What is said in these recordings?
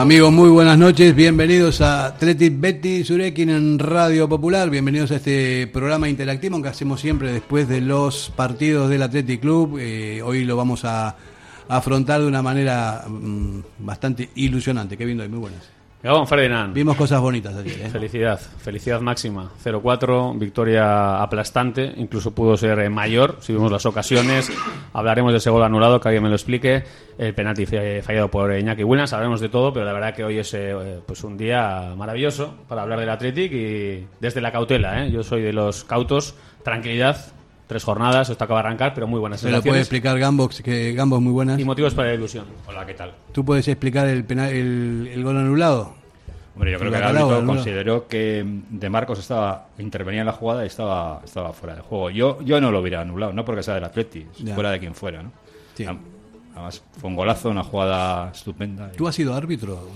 Amigos, muy buenas noches. Bienvenidos a Atletic Betty Surekin en Radio Popular. Bienvenidos a este programa interactivo que hacemos siempre después de los partidos del Athletic Club. Eh, hoy lo vamos a afrontar de una manera mm, bastante ilusionante. Qué hoy, muy buenas. Gabón Ferdinand. Vimos cosas bonitas ayer. ¿eh? Felicidad, felicidad máxima. 0-4, victoria aplastante, incluso pudo ser eh, mayor si vemos las ocasiones. Hablaremos de ese gol anulado, que alguien me lo explique. El penalti fallado por Iñaki Williams, hablaremos de todo, pero la verdad que hoy es eh, pues un día maravilloso para hablar del Athletic y desde la cautela. Yo soy de los cautos, tranquilidad, tres jornadas, esto acaba de arrancar, pero muy buenas ¿Se lo puede explicar Gambox, que Gambox muy buenas? Y motivos para la ilusión. Hola, ¿qué tal? ¿Tú puedes explicar el, penal, el, gol anulado? Hombre, yo creo que el árbitro consideró que De Marcos estaba intervenía en la jugada y estaba, estaba fuera de juego. Yo, yo no lo hubiera anulado, no porque sea del Atleti, fuera de quien fuera, ¿no? Además, fue un golazo, una jugada estupenda. ¿Tú has sido árbitro?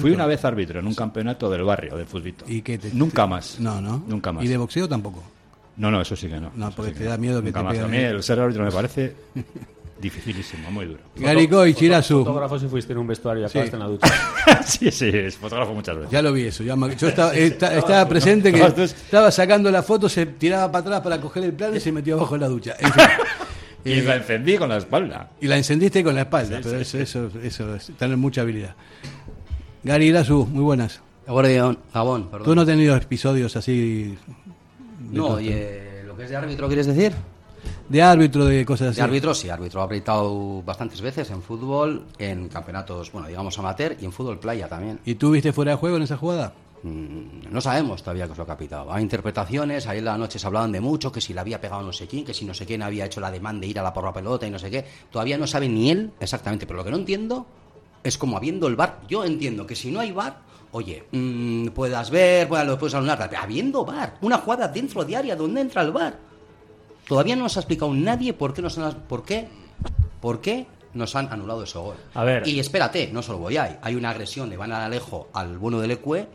Fui una vez árbitro en un campeonato del barrio, de fútbol. ¿Y qué Nunca más. No, no. Nunca más. ¿Y de boxeo tampoco? No, no, eso sí que no. No, porque te da miedo que te A mí el ser árbitro me parece dificilísimo, muy duro. Garico y Chirasu. Fotógrafo si fuiste en un vestuario y acabaste en la ducha. sí, sí, es fotógrafo muchas veces. Ya lo vi eso. yo estaba, estaba presente que estaba sacando la foto, se tiraba para atrás para coger el plano y se metió abajo en la ducha. y la encendí con la espalda. Y la encendiste con la espalda, pero eso, eso, eso, es tener mucha habilidad. Gary Irasu, muy buenas. Gabón, perdón. ¿Tú no has tenido episodios así no, oye, lo que es de árbitro, ¿quieres decir? De árbitro, de cosas así. De árbitro, sí, árbitro. Ha apretado bastantes veces en fútbol, en campeonatos, bueno, digamos amateur y en fútbol playa también. ¿Y tú viste fuera de juego en esa jugada? Mm, no sabemos todavía qué es lo que ha pitado. Hay interpretaciones, ahí en la noche se hablaban de mucho, que si le había pegado no sé quién, que si no sé quién había hecho la demanda de ir a la por la pelota y no sé qué. Todavía no sabe ni él exactamente, pero lo que no entiendo es como habiendo el bar. Yo entiendo que si no hay bar, oye, mmm, puedas ver, puedas, lo puedes anular, habiendo bar, una jugada dentro de área donde entra el bar. Todavía no nos ha explicado nadie por qué nos han, por qué, por qué nos han anulado ese gol. A ver. Y espérate, no solo voy ahí, hay una agresión de Van Alejo al bueno del Ecue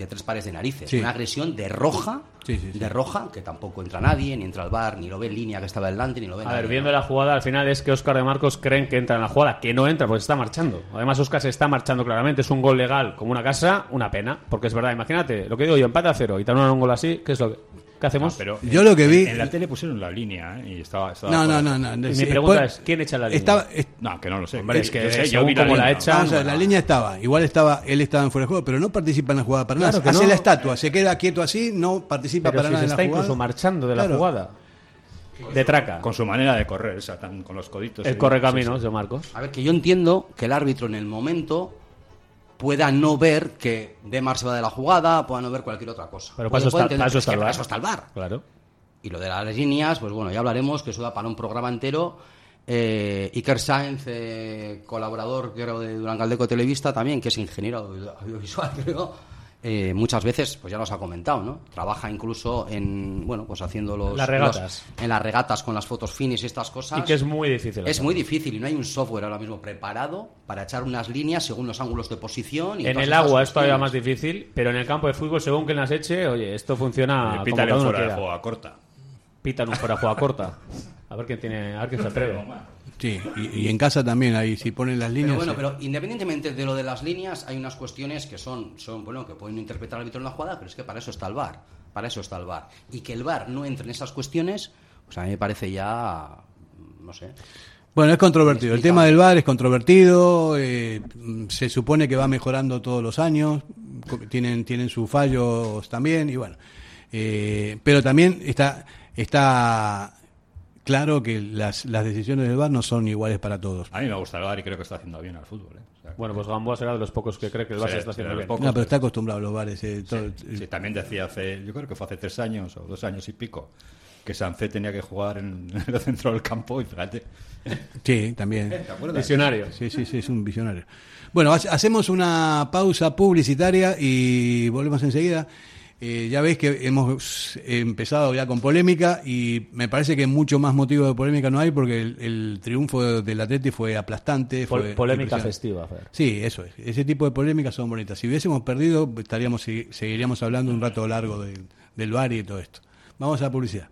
de tres pares de narices. Una agresión de roja, de roja, que tampoco entra nadie, ni entra al bar, ni lo ve en línea que estaba delante, ni lo ve A ver, viendo la jugada, al final es que Oscar de Marcos creen que entra en la jugada, que no entra porque está marchando. Además, Oscar se está marchando claramente, es un gol legal como una casa, una pena, porque es verdad, imagínate, lo que digo yo, empate a cero y te anulan un gol así, ¿qué es lo que.? ¿Qué hacemos? pero yo lo que vi. En, la tele pusieron la línea ¿eh? y estaba. no, no, no, no, Mi pregunta es: ¿quién echa la línea? Estaba, no, que no lo sé. Hombre, es que yo, yo vi cómo la, echa. la línea estaba. Igual estaba, él estaba en fuera de juego, pero no participa en la jugada para nada. Hace la estatua, se queda quieto así, no participa para nada en la está incluso marchando de la jugada. De traca. Con su manera de correr, o sea, con los coditos. El corre caminos de Marcos. A ver, que yo entiendo que el árbitro en el momento pueda no ver que Demar se va de la jugada, pueda no ver cualquier otra cosa. Pero para eso, está, para eso está el bar. Eso está el bar. Claro. Y lo de las líneas, pues bueno, ya hablaremos, que eso da para un programa entero. Eh, Iker Sáenz, eh, colaborador creo de Durán Caldeco Televista también, que es ingeniero audiovisual, creo, eh, muchas veces, pues ya nos ha comentado, ¿no? Trabaja incluso en, bueno, pues haciendo los... Las regatas. en las regatas con las fotos finis y estas cosas. Y que es muy difícil. Es muy difícil y no hay un software ahora mismo preparado para echar unas líneas según los ángulos de posición. Y en el agua es todavía más difícil, pero en el campo de fútbol, según que las eche, oye, esto funciona... Pita como fuera de juego a corta pitan un fuera juega corta. A ver quién tiene, a ver quién se atreve. Sí, y, en casa también, ahí si ponen las líneas. Pero bueno, pero independientemente de lo de las líneas, hay unas cuestiones que son, son bueno, que pueden interpretar al árbitro en la jugada, pero es que para eso está el VAR. Para eso está el VAR. Y que el VAR no entre en esas cuestiones, pues a mí me parece ya. no sé. Bueno, es controvertido. El tema del VAR es controvertido. Eh, se supone que va mejorando todos los años. Tienen, tienen sus fallos también. Y bueno. Eh, pero también está está claro que las, las decisiones del VAR no son iguales para todos. A mí me gusta el VAR y creo que está haciendo bien al fútbol. ¿eh? bueno, pues Gamboa será de los pocos que cree que el VAR se está haciendo bien. no, pero está acostumbrado a los VARes. Eh, sí, también decía hace, yo creo que fue hace tres años o dos años y pico, que Sancé tenía que jugar en, el centro del campo y fíjate. Sí, también. Visionario. Sí, sí, sí, es un visionario. Bueno, hacemos una pausa publicitaria y volvemos enseguida. Eh, ya veis que hemos empezado ya con polémica y me parece que mucho más motivo de polémica no hay porque el, triunfo del Atleti fue aplastante. Fue polémica festiva. Sí, eso es. Ese tipo de polémicas son bonitas. Si hubiésemos perdido, estaríamos seguiríamos hablando un rato largo del bar y todo esto. Vamos a la publicidad.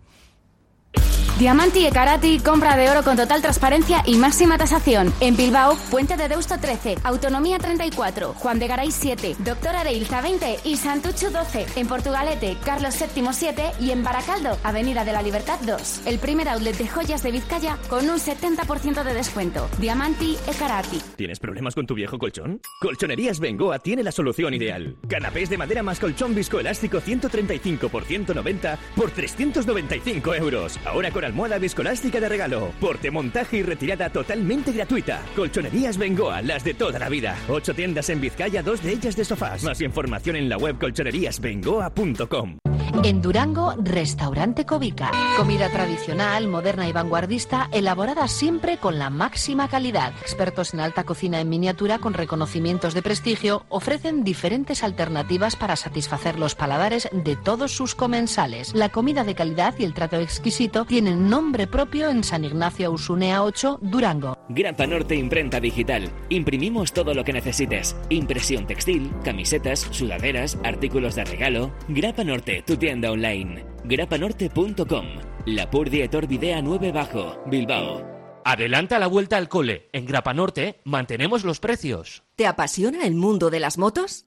Diamanti e Karati, compra de oro con total transparencia y máxima tasación. En Bilbao, Puente de Deusto 13, Autonomía 34, Juan de Garay 7, Doctor Areilza 20 y Santucho 12. En Portugalete, Carlos VII 7 y en Baracaldo, Avenida de la Libertad 2. El primer outlet de joyas de Vizcaya con un 70% de descuento. Diamanti e Karati. ¿Tienes problemas con tu viejo colchón? Colchonerías Bengoa tiene la solución ideal. Canapés de madera más colchón viscoelástico 135 por 190 por 395 euros. Ahora con almohada viscolástica de regalo. Porte, montaje y retirada totalmente gratuita. Colchonerías Bengoa, las de toda la vida. Ocho tiendas en Vizcaya, dos de ellas de sofás. Más información en la web colchoneríasbengoa.com. En Durango, Restaurante Covica. Comida tradicional, moderna y vanguardista, elaborada siempre con la máxima calidad. Expertos en alta cocina en miniatura con reconocimientos de prestigio ofrecen diferentes alternativas para satisfacer los paladares de todos sus comensales. La comida de calidad y el trato exquisito tienen nombre propio en San Ignacio Usunea 8, Durango. Grapa Norte Imprenta Digital. Imprimimos todo lo que necesites. Impresión textil, camisetas, sudaderas, artículos de regalo. Grapa Norte, tu tienda online. grapanorte.com. La Purdietor Videa 9 Bajo, Bilbao. Adelanta la vuelta al cole. En Grapa Norte mantenemos los precios. ¿Te apasiona el mundo de las motos?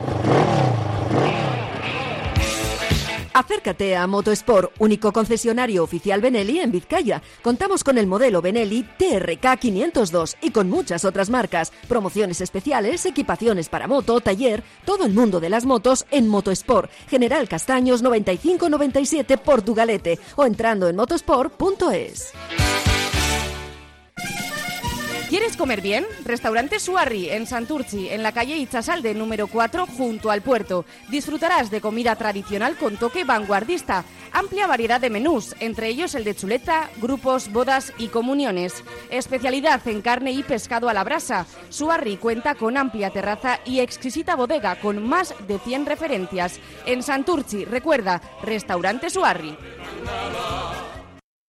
Acércate a Motosport, único concesionario oficial Benelli en Vizcaya. Contamos con el modelo Benelli TRK 502 y con muchas otras marcas, promociones especiales, equipaciones para moto, taller, todo el mundo de las motos en Motosport, General Castaños 9597 Portugalete o entrando en motosport.es. ¿Quieres comer bien? Restaurante Suarri en Santurci, en la calle Itzasalde número 4, junto al puerto. Disfrutarás de comida tradicional con toque vanguardista. Amplia variedad de menús, entre ellos el de chuleta, grupos, bodas y comuniones. Especialidad en carne y pescado a la brasa. Suarri cuenta con amplia terraza y exquisita bodega con más de 100 referencias. En Santurci, recuerda, Restaurante Suarri.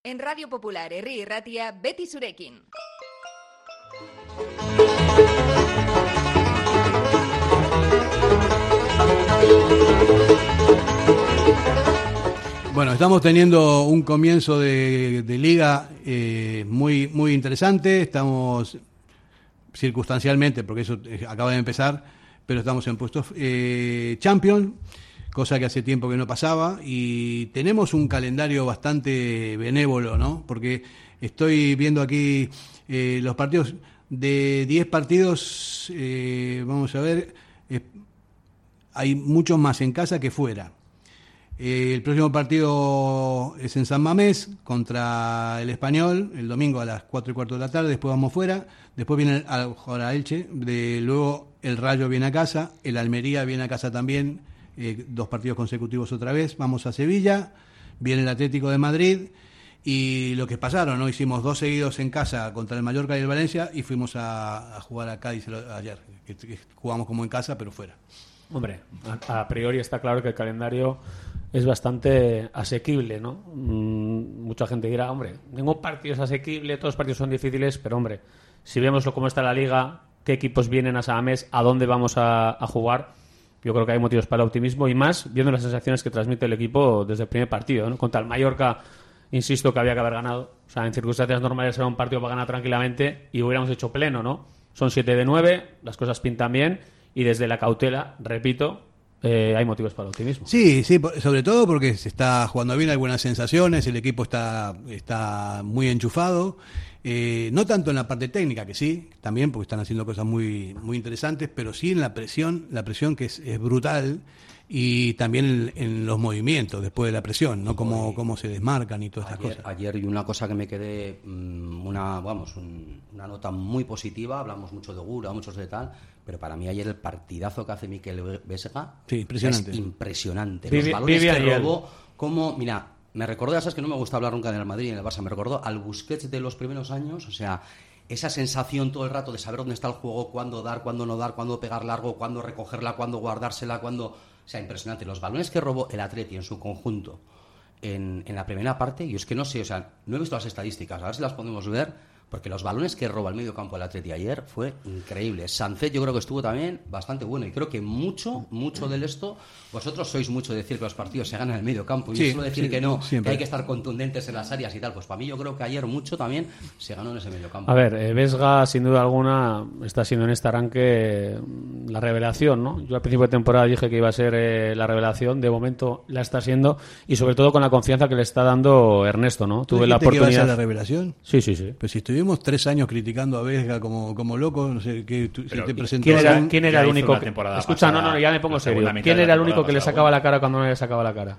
En Radio Popular, Herri Ratia, Betty Surekin. Bueno, estamos teniendo un comienzo de, liga eh, muy, muy interesante. Estamos circunstancialmente, porque eso eh, acaba de empezar, pero estamos en puestos eh, champion, cosa que hace tiempo que no pasaba. Y tenemos un calendario bastante benévolo, ¿no? Porque estoy viendo aquí los partidos de 10 partidos, eh, vamos a ver, eh, hay muchos más en casa que fuera. Eh, el próximo partido es en San Mamés contra el Español, el domingo a las 4 y cuarto de la tarde, después vamos fuera, después viene a Elche, de, luego el Rayo viene a casa, el Almería viene a casa también, dos partidos consecutivos otra vez, vamos a Sevilla, viene el Atlético de Madrid y lo que pasaron, ¿no? Hicimos dos seguidos en casa contra el Mallorca y el Valencia y fuimos a, jugar a Cádiz ayer. Jugamos como en casa, pero fuera. Hombre, a, priori está claro que el calendario es bastante asequible, ¿no? Mm, mucha gente dirá, hombre, tengo partidos asequibles, todos los partidos son difíciles, pero hombre, si vemos cómo está la liga, qué equipos vienen a Samamés, a dónde vamos a, a jugar, yo creo que hay motivos para el optimismo y más viendo las sensaciones que transmite el equipo desde el primer partido, ¿no? Contra el Mallorca insisto que había que haber ganado. O sea, en circunstancias normales era un partido para ganar tranquilamente y hubiéramos hecho pleno, ¿no? Son 7 de 9, las cosas pintan bien y desde la cautela, repito, eh, hay motivos para el optimismo. Sí, sí, sobre todo porque se está jugando bien, hay buenas sensaciones, el equipo está, está muy enchufado. Eh, no tanto en la parte técnica, que sí, también, porque están haciendo cosas muy, muy interesantes, pero sí en la presión, la presión que es, es brutal y también en, los movimientos después de la presión, ¿no? Cómo, cómo se desmarcan y todas estas cosas. Ayer y una cosa que me quedé, mm, una, vamos, una nota muy positiva, hablamos mucho de Gura, muchos de tal, pero para mí ayer el partidazo que hace Miquel Vesga impresionante. es impresionante. Los balones que robó, como, mira, me recordó, ya sabes que no me gusta hablar nunca en el Madrid y en el Barça, me recordó al Busquets de los primeros años, o sea, esa sensación todo el rato de saber dónde está el juego, cuándo dar, cuándo no dar, cuándo pegar largo, cuándo recogerla, cuándo guardársela, cuándo o sea, impresionante. Los balones que robó el Atleti en su conjunto en, en la primera parte, y es que no sé, o sea, no he visto las estadísticas, a ver si las podemos ver, Porque los balones que roba el medio campo del Atleti ayer fue increíble. Sancet yo creo que estuvo también bastante bueno. Y creo que mucho, mucho del esto, vosotros sois mucho de decir que los partidos se ganan en el medio campo. Y solo decir que no, que hay que estar contundentes en las áreas y tal. Pues para mí yo creo que ayer mucho también se ganó en ese medio campo. A ver, eh, Vesga sin duda alguna está siendo en este arranque mm, la revelación, ¿no? Yo al principio de temporada dije que iba a ser eh, la revelación. De momento la está siendo. Y sobre todo con la confianza que le está dando Ernesto, ¿no? Tuve la oportunidad. Que iba a ser la revelación? Sí, sí, sí. Pero si estuvimos tres años criticando a Vesga como, como loco, no sé, que te presentó ¿Quién era, ¿quién era el único que, Escucha, no, no, ya me pongo serio. ¿Quién era el único que le sacaba la cara cuando no le sacaba la cara?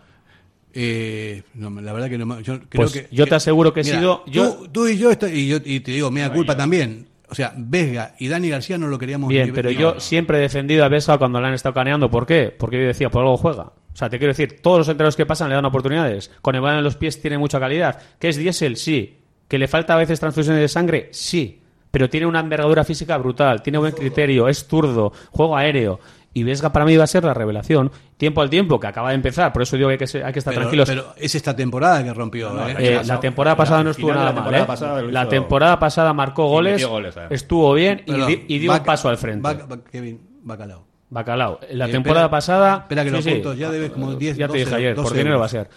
Eh, no, la verdad que no. Yo, creo pues que, yo te aseguro que he sido. Yo, tú, y yo, y yo, y te digo, me da culpa también. O sea, Vesga y Dani García no lo queríamos Bien, pero yo siempre he defendido a Vesga cuando le han estado caneando. ¿Por qué? Porque yo decía, por algo juega. O sea, te quiero decir, todos los entrenadores que pasan le dan oportunidades. Con el balón en los pies tiene mucha calidad. ¿Qué es diésel? Sí. ¿Que le falta a veces transfusiones de sangre? Sí. Pero tiene una envergadura física brutal, tiene buen criterio, es zurdo, juego aéreo. Y Vesga para mí va a ser la revelación. Tiempo al tiempo, que acaba de empezar, por eso digo que hay que, hay que estar tranquilos. Pero es esta temporada que rompió. ¿eh? Eh, la temporada pasada no estuvo nada mal. ¿eh? La temporada pasada marcó goles, estuvo bien y, dio un paso al frente. Kevin Bacalao. Bacalao. La temporada pasada. Espera que los puntos, ya debes como 10 Ya te dije ayer, por dinero va a ser.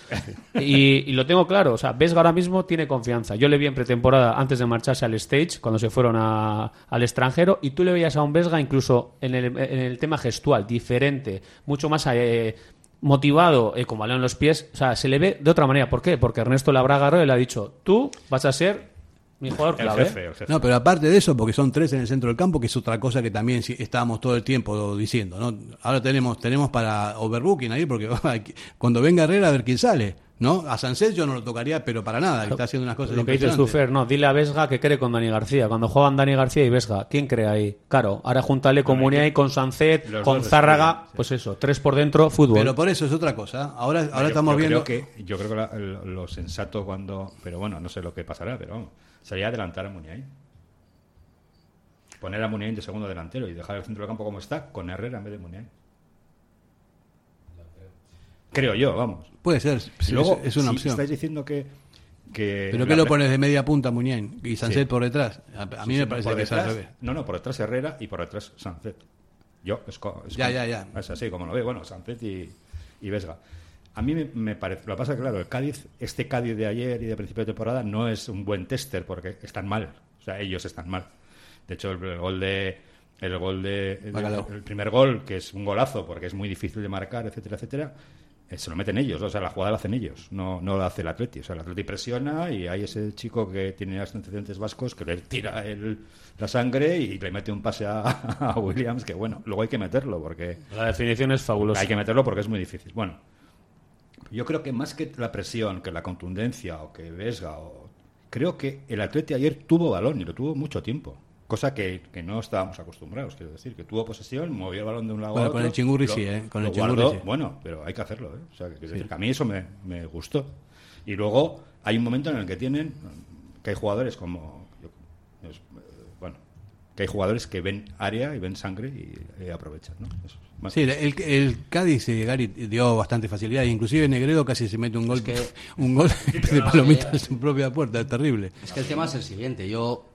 y, lo tengo claro, o sea, Vesga ahora mismo tiene confianza. Yo le vi en pretemporada antes de marcharse al stage, cuando se fueron al extranjero, y tú le veías a un Vesga incluso en el, en el tema gestual, diferente, mucho más. Eh, motivado eh, con balón en los pies, o sea, se le ve de otra manera. ¿Por qué? Porque Ernesto Labraga le ha dicho, tú vas a ser mi jugador clave. No, pero aparte de eso, porque son tres en el centro del campo, que es otra cosa que también estábamos todo el tiempo diciendo, ¿no? Ahora tenemos tenemos para overbooking ahí, porque cuando venga Herrera a ver quién sale, ¿no? A Sánchez yo no lo tocaría, pero para nada, está haciendo unas cosas Lo que dices tú, no, dile a Vesga que cree con Dani García. Cuando juegan Dani García y Vesga, ¿quién cree ahí? Claro, ahora júntale con Muniain, con Sancet, con Zárraga, pues eso, tres por dentro, fútbol. Pero por eso es otra cosa. Ahora, ahora estamos viendo... que, yo creo que lo sensato cuando... Pero bueno, no sé lo que pasará, pero vamos sería adelantar a Muniain. Poner a Muniain de segundo delantero y dejar el centro del campo como está, con Herrera en vez de Muniain. Creo yo, vamos. Puede ser, luego, es una opción. estáis diciendo que... que ¿Pero qué lo pones de media punta Muniain y Sanzet por detrás? A, mí me parece que es al revés. No, no, por detrás Herrera y por detrás Sanzet. Yo, es, ya, ya, ya. Es así como lo veo. Bueno, Sanzet y, y Vesga. A mí me, parece. Lo que pasa es que, claro, el Cádiz, este Cádiz de ayer y de principio de temporada, no es un buen tester porque están mal. O sea, ellos están mal. De hecho, el, gol de. El gol de. El, primer gol, que es un golazo porque es muy difícil de marcar, etcétera, etcétera. Eh, se lo meten ellos, o sea, la jugada la hacen ellos, no, no la hace el Atleti. O sea, el Atleti presiona y hay ese chico que tiene antecedentes vascos que le tira el, la sangre y le mete un pase a, a, Williams, que bueno, luego hay que meterlo porque. La definición es fabulosa. Hay que meterlo porque es muy difícil. Bueno, yo creo que más que la presión, que la contundencia o que Vesga, o... creo que el Atleti ayer tuvo balón y lo tuvo mucho tiempo. Cosa que, que, no estábamos acostumbrados, quiero decir, que tuvo posesión, movió el balón de un lado a otro. Con el chingurri sí, ¿eh? Con el chingurri Bueno, pero hay que hacerlo, ¿eh? O sea, que, a mí eso me, me, gustó. Y luego hay un momento en el que tienen, que hay jugadores como, bueno, que hay jugadores que ven área y ven sangre y, aprovechan, ¿no? Sí, el, el Cádiz eh, Gary dio bastante facilidad, inclusive Negredo casi se mete un gol, que, un gol de palomitas en su propia puerta, es terrible. Es que el tema es el siguiente, yo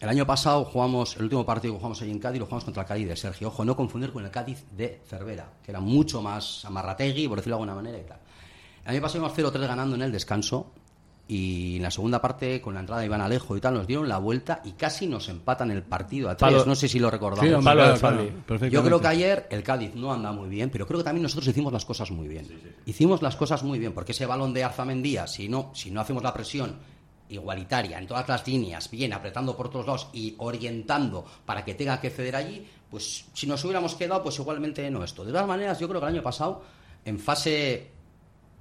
el año pasado jugamos, el último partido que jugamos ahí en Cádiz, lo jugamos contra el Cádiz de Sergio. Ojo, no confundir con el Cádiz de Cervera, que era mucho más amarrategui, por decirlo de alguna manera y tal. El año pasado íbamos 0-3 ganando en el descanso y en la segunda parte, con la entrada de Iván Alejo y tal, nos dieron la vuelta y casi nos empatan el partido a tres. no sé si lo recordamos. Yo creo que ayer el Cádiz no anda muy bien, pero creo que también nosotros hicimos las cosas muy bien. Hicimos las cosas muy bien, porque ese balón de Arzamendía, si no, si no hacemos la presión igualitaria en todas las líneas, bien apretando por todos lados y orientando para que tenga que ceder allí, pues si nos hubiéramos quedado, pues igualmente no esto. De todas maneras, yo creo que el año pasado, en fase,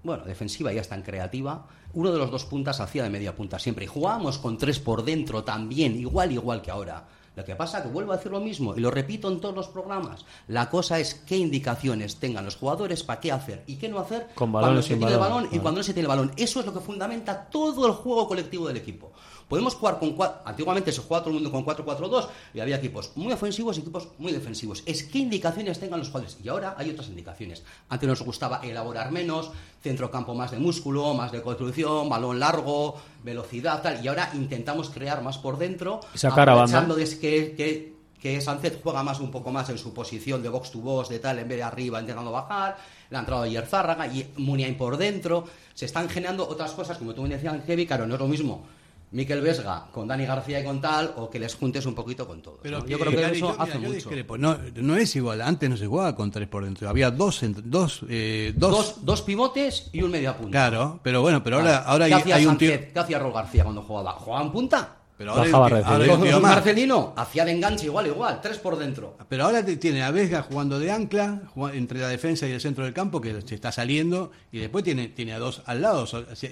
bueno, defensiva y hasta en creativa, uno de los dos puntas hacía de media punta siempre. Y jugábamos con tres por dentro también, igual, igual que ahora. Lo que pasa es que vuelvo a decir lo mismo y lo repito en todos los programas. La cosa es qué indicaciones tengan los jugadores para qué hacer y qué no hacer cuando se tiene el balón y cuando no se tiene el balón. Eso es lo que fundamenta todo el juego colectivo del equipo. Podemos jugar con cuatro. Antiguamente se jugaba todo el mundo con 4-4-2 y había equipos muy ofensivos y equipos muy defensivos. Es qué indicaciones tengan los jugadores. Y ahora hay otras indicaciones. Antes nos gustaba elaborar menos, centrocampo más de músculo, más de construcción, balón largo, velocidad, tal. Y ahora intentamos crear más por dentro, sacar a banda. de que, que, que Sánchez juega más un poco más en su posición de box to box, de tal, en vez de arriba intentando bajar. La entrada de Yerzárraga y Muniain por dentro. Se están generando otras cosas, como tú me decías, Kevin, claro, no es lo mismo Miquel Vesga con Dani García y con tal, o que les juntes un poquito con todos. Pero yo creo que eso hace mucho. No, no, es igual, antes no se jugaba con tres por dentro, había dos dos, eh, dos... dos, pivotes y un medio punta. Claro, pero bueno, pero ahora, ahora hay, hay, un tío... ¿Qué hacía Rol García cuando jugaba? ¿Jugaba en punta? Pero ahora, Marcelino hacía de enganche igual, igual, tres por dentro. Pero ahora tiene a Vesga jugando de ancla entre la defensa y el centro del campo, que se está saliendo, y después tiene, tiene a dos al lado.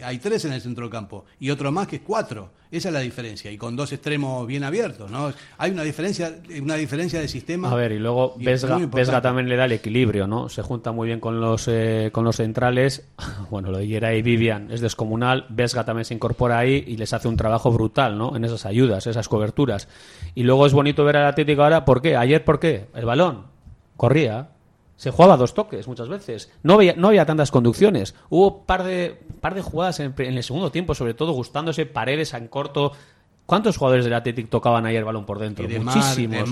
Hay tres en el centro del campo y otro más que es cuatro. Esa es la diferencia, y con dos extremos bien abiertos, ¿no? Hay una diferencia, una diferencia de sistema. A ver, y luego Vesga, también le da el equilibrio, ¿no? Se junta muy bien con los eh, con los centrales. Bueno, lo de y Vivian es descomunal. Vesga también se incorpora ahí y les hace un trabajo brutal, ¿no? En esas ayudas, esas coberturas. Y luego es bonito ver al Atlético ahora, ¿por qué? Ayer, ¿por qué? El balón corría, se jugaba dos toques muchas veces. No había, no había tantas conducciones. Hubo par de, par de jugadas en, el segundo tiempo, sobre todo gustándose paredes en corto. ¿Cuántos jugadores del Athletic tocaban ayer el balón por dentro? Muchísimos.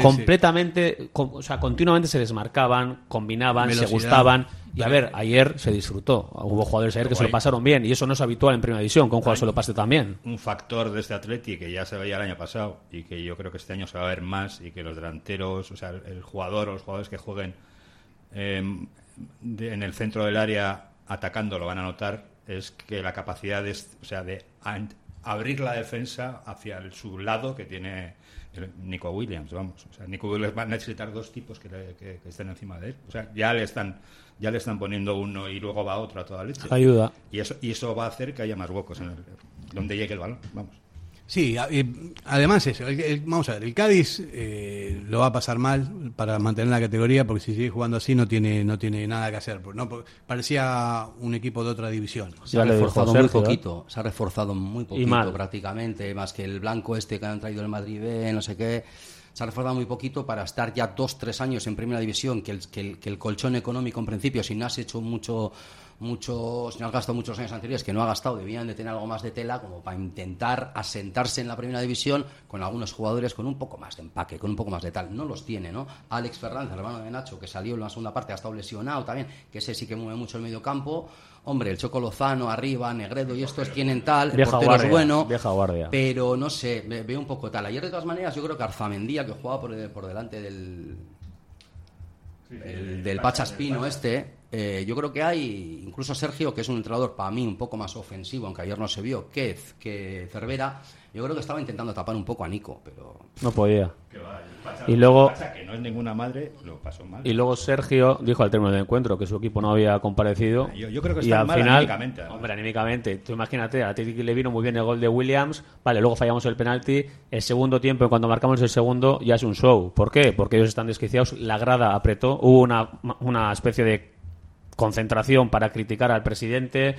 Completamente, o sea, continuamente se desmarcaban, combinaban, se gustaban. Y a ver, ayer se disfrutó. Hubo jugadores ayer que se lo pasaron bien y eso no es habitual en Primera División, que un jugador se lo pase también. Un factor de este Athletic que ya se veía el año pasado y que yo creo que este año se va a ver más y que los delanteros, o sea, el jugador o los jugadores que jueguen Em, en el centro del área atacando lo van a notar es que la capacidad de, o sea, de abrir la defensa hacia el, su lado que tiene Nico Williams, vamos. O sea, Nico Williams va a necesitar dos tipos que, estén encima de él. O sea, ya le están ya le están poniendo uno y luego va otro a toda leche. Ayuda. Y eso, y eso va a hacer que haya más huecos en el, donde llegue el balón, vamos. Sí, además eso, vamos a ver, el Cádiz eh, lo va a pasar mal para mantener la categoría porque si sigue jugando así no tiene no tiene nada que hacer, no parecía un equipo de otra división. Se ha reforzado muy ¿eh? poquito, se ha reforzado muy poquito prácticamente, más que el blanco este que han traído el Madrid B, no sé qué se ha reforzado muy poquito para estar ya dos, tres años en primera división, que el, que que el colchón económico en principio, si no has hecho mucho muchos, no has gastado muchos años anteriores que no ha gastado, debían de tener algo más de tela como para intentar asentarse en la primera división con algunos jugadores con un poco más de empaque, con un poco más de tal. No los tiene, ¿no? Alex Fernández, hermano de Nacho, que salió en la segunda parte, ha estado lesionado también, que ese sí que mueve mucho el medio campo. Hombre, el Choco Lozano, arriba, Negredo y estos tienen tal, el portero es bueno, pero no sé, veo un poco tal. Ayer, de todas maneras, yo creo que Arzamendía, que jugaba por, por delante del, del Pachaspino este, eh, yo creo que hay, incluso Sergio, que es un entrenador para mí un poco más ofensivo, aunque ayer no se vio, que, que Cervera, yo creo que estaba intentando tapar un poco a Nico, pero... No podía. y luego... Que no es ninguna madre, lo pasó mal. Y luego Sergio dijo al término del encuentro que su equipo no había comparecido. Yo, creo que está y al mal final, anímicamente. Hombre, anímicamente. Tú imagínate, a Titi le vino muy bien el gol de Williams, vale, luego fallamos el penalti, el segundo tiempo, cuando marcamos el segundo, ya es un show. ¿Por qué? Porque ellos están desquiciados, la grada apretó, hubo una, una especie de concentración para criticar al presidente,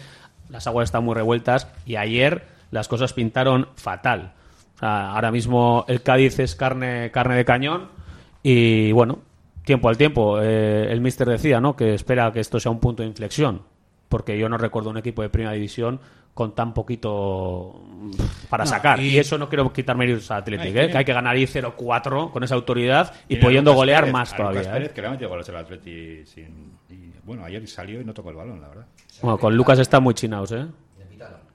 las aguas están muy revueltas y ayer las cosas pintaron fatal. ahora mismo el Cádiz es carne, carne de cañón y bueno, tiempo al tiempo. Eh, el míster decía ¿no? que espera que esto sea un punto de inflexión, porque yo no recuerdo un equipo de primera división con tan poquito para sacar. Y... eso no quiero quitar méritos a Atlético, ¿eh? que hay que ganar ahí 0-4 con esa autoridad y, pudiendo golear más todavía. Lucas ¿eh? Pérez, que le ha metido goles al Atleti sin, bueno, ayer salió y no tocó el balón, la verdad. Bueno, con Lucas está muy chinaos, ¿eh?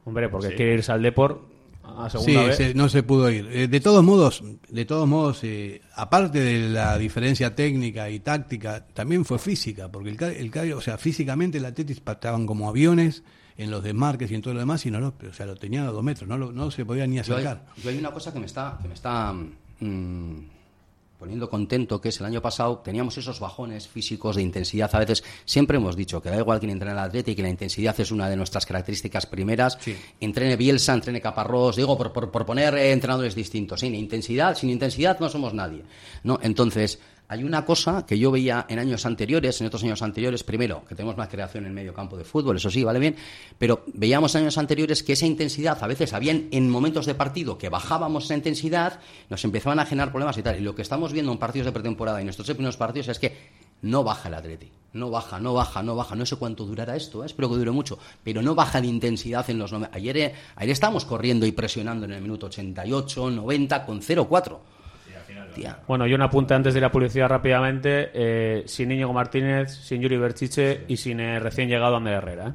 Hombre, porque quiere irse al Depor a segunda sí, no se pudo ir. Eh, de todos modos, de todos modos, eh, aparte de la diferencia técnica y táctica, también fue física, porque el, el, o sea, físicamente el Atletis estaban como aviones en los desmarques y en todo lo demás, y no, o sea, lo tenían a dos metros, no, no se podía ni acercar. Yo hay, una cosa que me está, que me está mm, poniendo contento, que es el año pasado teníamos esos bajones físicos de intensidad. A veces siempre hemos dicho que da igual quién entrena el atleta y que la intensidad es una de nuestras características primeras. Entrene Bielsa, entrene Caparrós, digo, por, por, poner entrenadores distintos. Sin intensidad, sin intensidad no somos nadie. ¿no? Entonces, hay una cosa que yo veía en años anteriores, en otros años anteriores, primero, que tenemos más creación en el medio campo de fútbol, eso sí, vale bien, pero veíamos en años anteriores que esa intensidad, a veces habían en momentos de partido que bajábamos esa intensidad, nos empezaban a generar problemas y tal. Y lo que estamos viendo en partidos de pretemporada y nuestros primeros partidos es que no baja el Atleti. No baja, no baja, no baja. No sé cuánto durará esto, ¿eh? espero que dure mucho, pero no baja de intensidad en los... Ayer, eh, ayer estábamos corriendo y presionando en el minuto 88, 90 con 0-4. Bueno, y un apunte antes de ir a publicidad rápidamente. Eh, sin Íñigo Martínez, sin Yuri Berchiche y sin recién llegado Ander Herrera.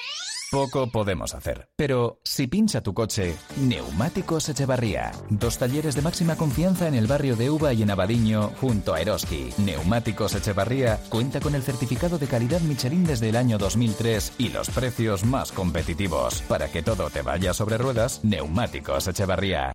poco podemos hacer. Pero si pincha tu coche, Neumáticos Echevarría. Dos talleres de máxima confianza en el barrio de Uva y en Abadiño, junto a Eroski. Neumáticos Echevarría cuenta con el certificado de calidad Michelin desde el año 2003 y los precios más competitivos. Para que todo te vaya sobre ruedas, Neumáticos Echevarría.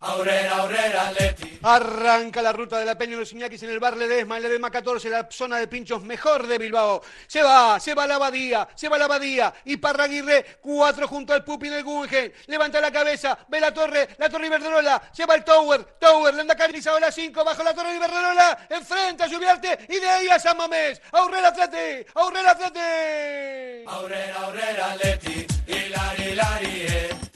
Arranca la ruta de la Peña los Iñakis en el bar Ledesma, en Ledesma 14, la zona de pinchos mejor de Bilbao. Se va, se va la Abadía, se va la Abadía y Parraguirre Cuatro junto al Pupi del Guggenheim. Levanta la cabeza. Ve la torre. La torre Iberdrola. Lleva el Tower. Tower. Le anda a la 5. Bajo la torre Iberdrola. Enfrenta a Lluviarte. Y de ahí a San Mamés. Aurrera Atleti. Aurrera Atleti. Aurrera, Aurrera Atleti. Hilari, Hilari, eh.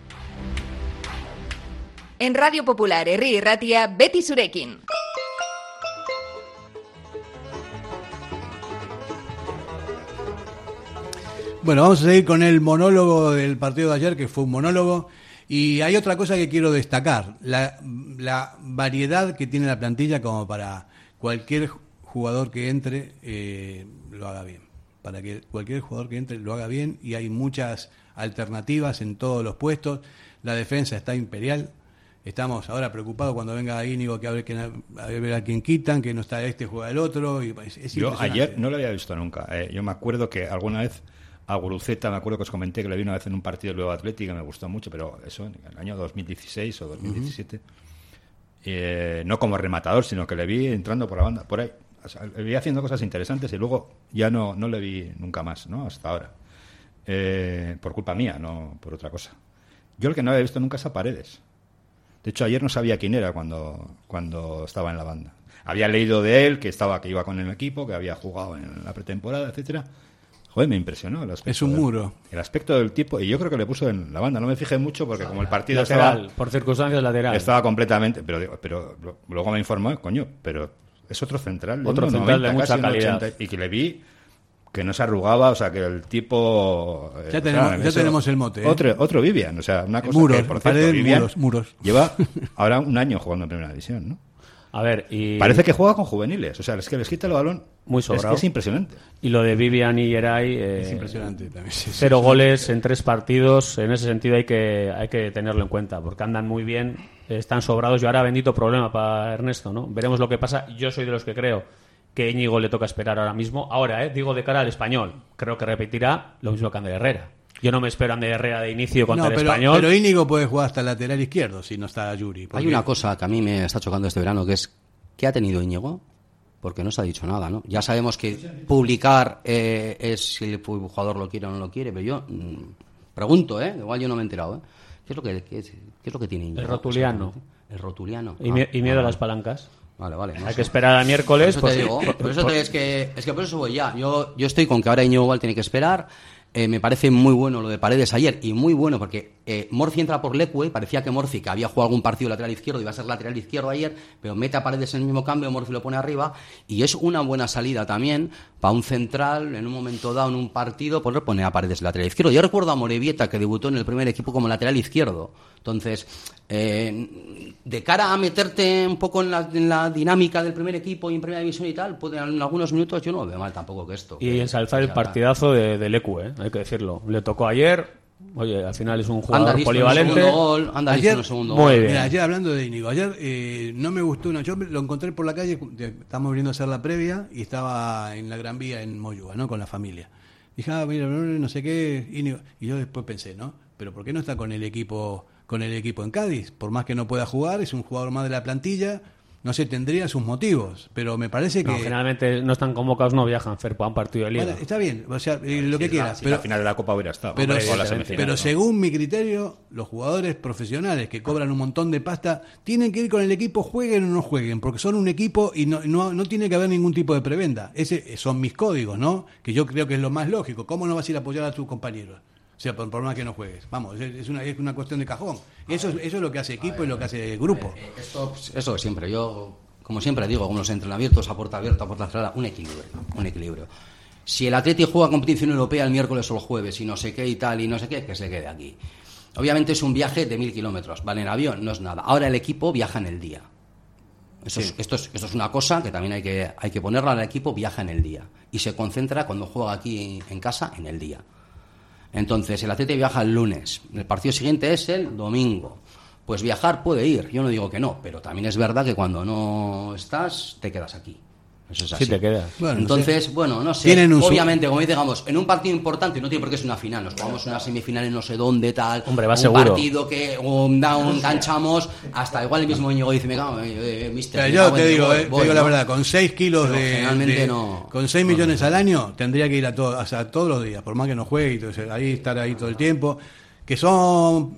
En Radio Popular, Herri Ratia, Betty Surekin. Bueno, vamos a seguir con el monólogo del partido de ayer, que fue un monólogo. Y hay otra cosa que quiero destacar, la, variedad que tiene la plantilla como para cualquier jugador que entre eh, lo haga bien. Para que cualquier jugador que entre lo haga bien y hay muchas alternativas en todos los puestos. La defensa está imperial. Estamos ahora preocupados cuando venga Íñigo que a ver, a ver a quién quitan, que no está este, juega el otro. Y yo ayer no lo había visto nunca. Eh. Yo me acuerdo que alguna vez a Guruceta, me acuerdo que os comenté que le vi una vez en un partido de Luego Atlético, me gustó mucho, pero eso en el año 2016 o 2017. Eh, no como rematador, sino que le vi entrando por la banda, por ahí. le vi haciendo cosas interesantes y luego ya no, no le vi nunca más, ¿no? Hasta ahora. Eh, por culpa mía, no por otra cosa. Yo el que no había visto nunca es a Paredes. De hecho, ayer no sabía quién era cuando, cuando estaba en la banda. Había leído de él que estaba que iba con el equipo, que había jugado en la pretemporada, etcétera. Joder, me impresionó el aspecto. Es un muro. el aspecto del tipo, y yo creo que le puso en la banda. No me fijé mucho porque como el partido estaba... Por circunstancias lateral. Estaba completamente... Pero, pero luego me informó, coño, pero es otro central. Otro central de mucha calidad. y que le vi que no se arrugaba, o sea, que el tipo... Eh, ya tenemos, ya tenemos el mote. ¿eh? Otro, otro Vivian, o sea, una cosa muros, que, por cierto, Vivian muros, muros. lleva ahora un año jugando en Primera División, ¿no? A ver, y... Parece que juega con juveniles, o sea, es que les quita el balón. Muy sobrado. Es, que es impresionante. Y lo de Vivian y Geray... Eh, es impresionante también. cero goles en tres partidos, en ese sentido hay que, hay que tenerlo en cuenta, porque andan muy bien, están sobrados y ahora bendito problema para Ernesto, ¿no? Veremos lo que pasa. Yo soy de los que creo que Íñigo le toca esperar ahora mismo. Ahora, eh, digo de cara al español, creo que repetirá lo mismo que Ander Herrera. Yo no me espero a Ander Herrera de inicio contra el español. Pero Íñigo puede jugar hasta el lateral izquierdo si no está Yuri. Hay una cosa que a mí me está chocando este verano, que es ¿qué ha tenido Íñigo? Porque no se ha dicho nada, ¿no? Ya sabemos que publicar eh, es si el jugador lo quiere o no lo quiere, pero yo mm, pregunto, ¿eh? Igual yo no me he enterado, ¿eh? ¿Qué es lo que, qué es, lo que tiene Íñigo? El rotuliano. El rotuliano. Y, miedo a las palancas. Vale, vale. Hay que esperar a miércoles. Por eso, te digo, por eso es, que, es que por eso voy ya. Yo, yo estoy con que ahora Iñigo igual tiene que esperar. Eh, me parece muy bueno lo de Paredes ayer y muy bueno porque eh, Morci entra por Lecue, parecía que Morci, que había jugado algún partido lateral izquierdo, iba a ser lateral izquierdo ayer, pero mete a Paredes en el mismo cambio, Morci lo pone arriba y es una buena salida también para un central en un momento dado en un partido, pues poner a Paredes lateral izquierdo. Yo recuerdo a Morevieta que debutó en el primer equipo como lateral izquierdo. Entonces, eh, de cara a meterte un poco en la, dinámica del primer equipo y en primera división y tal, pues en algunos minutos yo no veo mal tampoco que esto. Y ensalzar el partidazo de, del ECU, ¿eh? hay que decirlo. Le tocó ayer, Oye, al final es un jugador polivalente. Gol, anda ayer, el segundo muy Bien. Mira, ayer hablando de Íñigo, ayer eh, no me gustó una. Yo lo encontré por la calle, estamos viendo a hacer la previa y estaba en la Gran Vía en Moyúa, ¿no? Con la familia. Dije, ah, mira, no sé qué, Íñigo. Y yo después pensé, ¿no? Pero ¿por qué no está con el equipo con el equipo en Cádiz. Por más que no pueda jugar, es un jugador más de la plantilla. No sé, tendría sus motivos, pero me parece que... generalmente no están convocados, no viajan, Fer, para un partido de liga. está bien, o sea, eh, lo que quieras. pero, al final de la Copa hubiera estado. Pero, pero según mi criterio, los jugadores profesionales que cobran un montón de pasta tienen que ir con el equipo, jueguen o no jueguen, porque son un equipo y no, no, no tiene que haber ningún tipo de preventa. Ese son mis códigos, ¿no? Que yo creo que es lo más lógico. ¿Cómo no vas a ir a apoyar a tus compañeros? O sea, por, más que no juegues. Vamos, es una, es una cuestión de cajón. Eso, eso es lo que hace equipo y lo que hace grupo. Eh, esto, eso siempre. Yo, como siempre digo, los entrenamientos a puerta abierta, a puerta cerrada, un equilibrio. Un equilibrio. Si el Atleti juega competición europea el miércoles o el jueves y no sé qué y tal y no sé qué, que se quede aquí. Obviamente es un viaje de mil kilómetros. Vale, en avión no es nada. Ahora el equipo viaja en el día. esto, es, esto es una cosa que también hay que, hay que ponerla al equipo, viaja en el día. Y se concentra cuando juega aquí en casa en el día. Entonces, el atleta viaja el lunes, el partido siguiente es el domingo. Pues viajar puede ir, yo no digo que no, pero también es verdad que cuando no estás, te quedas aquí. Eso es así. Sí, te quedas. Entonces, bueno, no sé. Obviamente, como digamos, en un partido importante, no tiene por qué ser una final, nos jugamos una semifinal en no sé dónde, tal. Hombre, va un partido que un down, enganchamos, hasta igual el mismo Íñigo dice, me cago, eh, eh mister. yo te digo, eh, te digo la verdad, con 6 kilos de, Con 6 millones al año, tendría que ir a, todo, todos los días, por más que no juegue y todo eso, ahí estar ahí todo el tiempo. Que son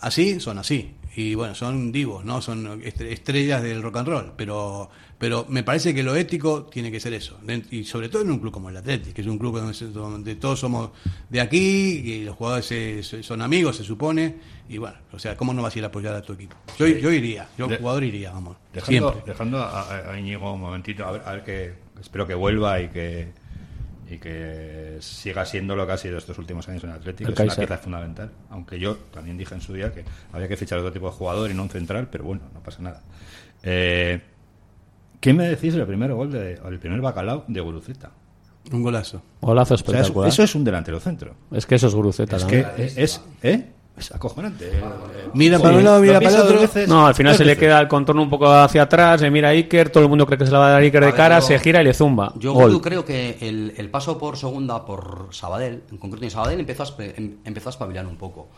así, son así y bueno, son divos, ¿no? Son estrellas del rock and roll, pero pero me parece que lo ético tiene que ser eso, y sobre todo en un club como el Atlético, que es un club donde, todos somos de aquí, y los jugadores son amigos, se supone, y bueno, o sea, ¿cómo no vas a ir a apoyar a tu equipo? Yo, yo iría, yo jugador iría, vamos. Dejando, dejando a, a, Íñigo un momentito, a ver, a ver que espero que vuelva y que y que siga siendo lo que ha sido estos últimos años en Atlético, es una pieza fundamental. Aunque yo también dije en su día que había que fichar otro tipo de jugador y no un central, pero bueno, no pasa nada. Eh, ¿Qué me decís del primer gol, de, el primer bacalao de Guruceta? Un golazo. Golazo espectacular. eso, es un delantero centro. Es que eso es Guruceta es Que es, ¿eh? Es acojonante. Mira para un lado, mira para el otro. No, al final se le queda el contorno un poco hacia atrás, se mira a Iker, todo el mundo cree que se la va a dar Iker de cara, se gira y le zumba. Yo creo que el, el, paso por segunda por Sabadell, en concreto en Sabadell, empezó a, em, empezó a espabilar un poco.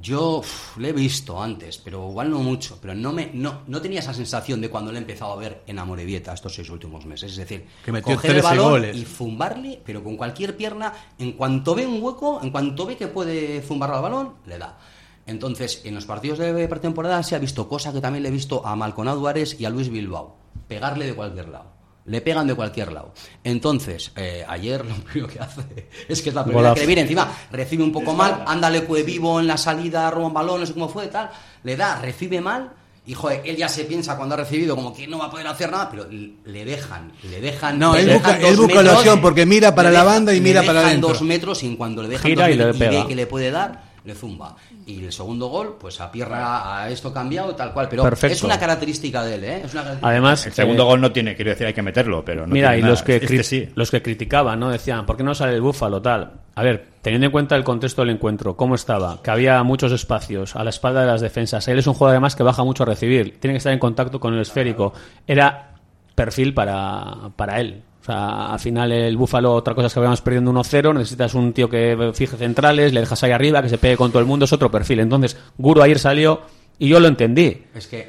Yo le he visto antes, pero igual no mucho, pero no me no, no tenía esa sensación de cuando le he empezado a ver en Amorebieta estos seis últimos meses. Es decir, que coger el balón y zumbarle, pero con cualquier pierna, en cuanto ve un hueco, en cuanto ve que puede zumbar al balón, le da. Entonces, en los partidos de pretemporada se ha visto cosa que también le he visto a Malconado Duárez y a Luis Bilbao, pegarle de cualquier lado. Le pegan de cualquier lado. Entonces, eh, ayer lo primero que hace es que es la primera que le viene encima, recibe un poco mal, ándale cue vivo en la salida, roba un balón, no sé cómo fue, tal, le da, recibe mal, y joder, él ya se piensa cuando ha recibido como que no va a poder hacer nada, pero le dejan, le dejan. No, él, busca, él busca la opción porque mira para la banda y mira para adentro. dos metros y en cuando le dejan dos metros y, ve que le puede dar, le zumba. Y el segundo gol, pues a pierna a esto cambiado, tal cual. Pero es una característica de él, ¿eh? Además, el segundo gol no tiene, quiero decir, hay que meterlo, pero no Mira, y los que, este los que criticaban, ¿no? Decían, ¿por qué no sale el búfalo, tal? A ver, teniendo en cuenta el contexto del encuentro, cómo estaba, que había muchos espacios a la espalda de las defensas, él es un jugador además que baja mucho a recibir, tiene que estar en contacto con el esférico. Era perfil para, para él. O sea, al final el Búfalo, otra cosa es que vayamos perdiendo 1-0, necesitas un tío que fije centrales, le dejas ahí arriba, que se pegue con todo el mundo, es otro perfil. Entonces, Guru ayer salió y yo lo entendí.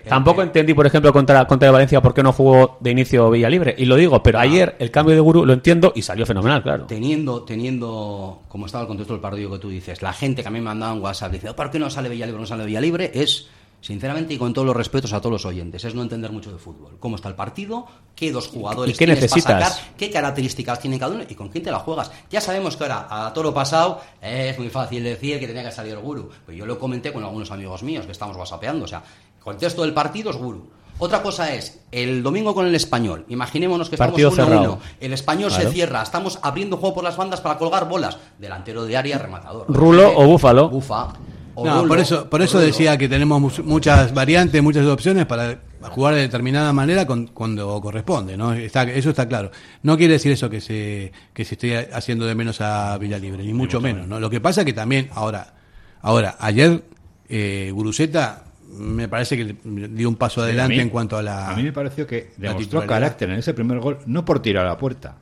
Tampoco entendí, por ejemplo, contra, contra el Valencia por qué no jugó de inicio Villa Libre. Y lo digo, pero ah. ayer el cambio de Guru lo entiendo y salió fenomenal, claro. Teniendo, teniendo, como estaba el contexto del partido que tú dices, la gente que a mí me mandaba en WhatsApp dice, ¿por qué no sale Villa Libre? No sale Villa Libre, es sinceramente y con todos los respetos a todos los oyentes, es no entender mucho de fútbol. Cómo está el partido, qué dos jugadores ¿Y qué necesitas? para sacar, qué características tiene cada uno y con quién te la juegas. Ya sabemos que ahora, a toro pasado, es muy fácil decir que tenía que salir el guru. Pues yo lo comenté con algunos amigos míos que estamos whatsappeando. O sea, contexto del partido es guru. Otra cosa es, el domingo con el español, imaginémonos que Partido estamos 1-1, cerrado. el español Claro. se cierra, estamos abriendo juego por las bandas para colgar bolas, delantero de área, rematador. Rulo o Búfalo. Bufa. O No, por eso, por eso decía que tenemos mu- muchas variantes, muchas opciones para jugar de determinada manera con- cuando corresponde, ¿no? Está, eso está claro. No quiere decir eso que se, que se esté haciendo de menos a Villalibre, ni mucho menos, ¿no? Lo que pasa que también, ahora, ahora, ayer, eh, Guruceta me parece que dio un paso adelante mí- en cuanto a la. A mí me pareció que demostró carácter en ese primer gol, no por tirar a la puerta,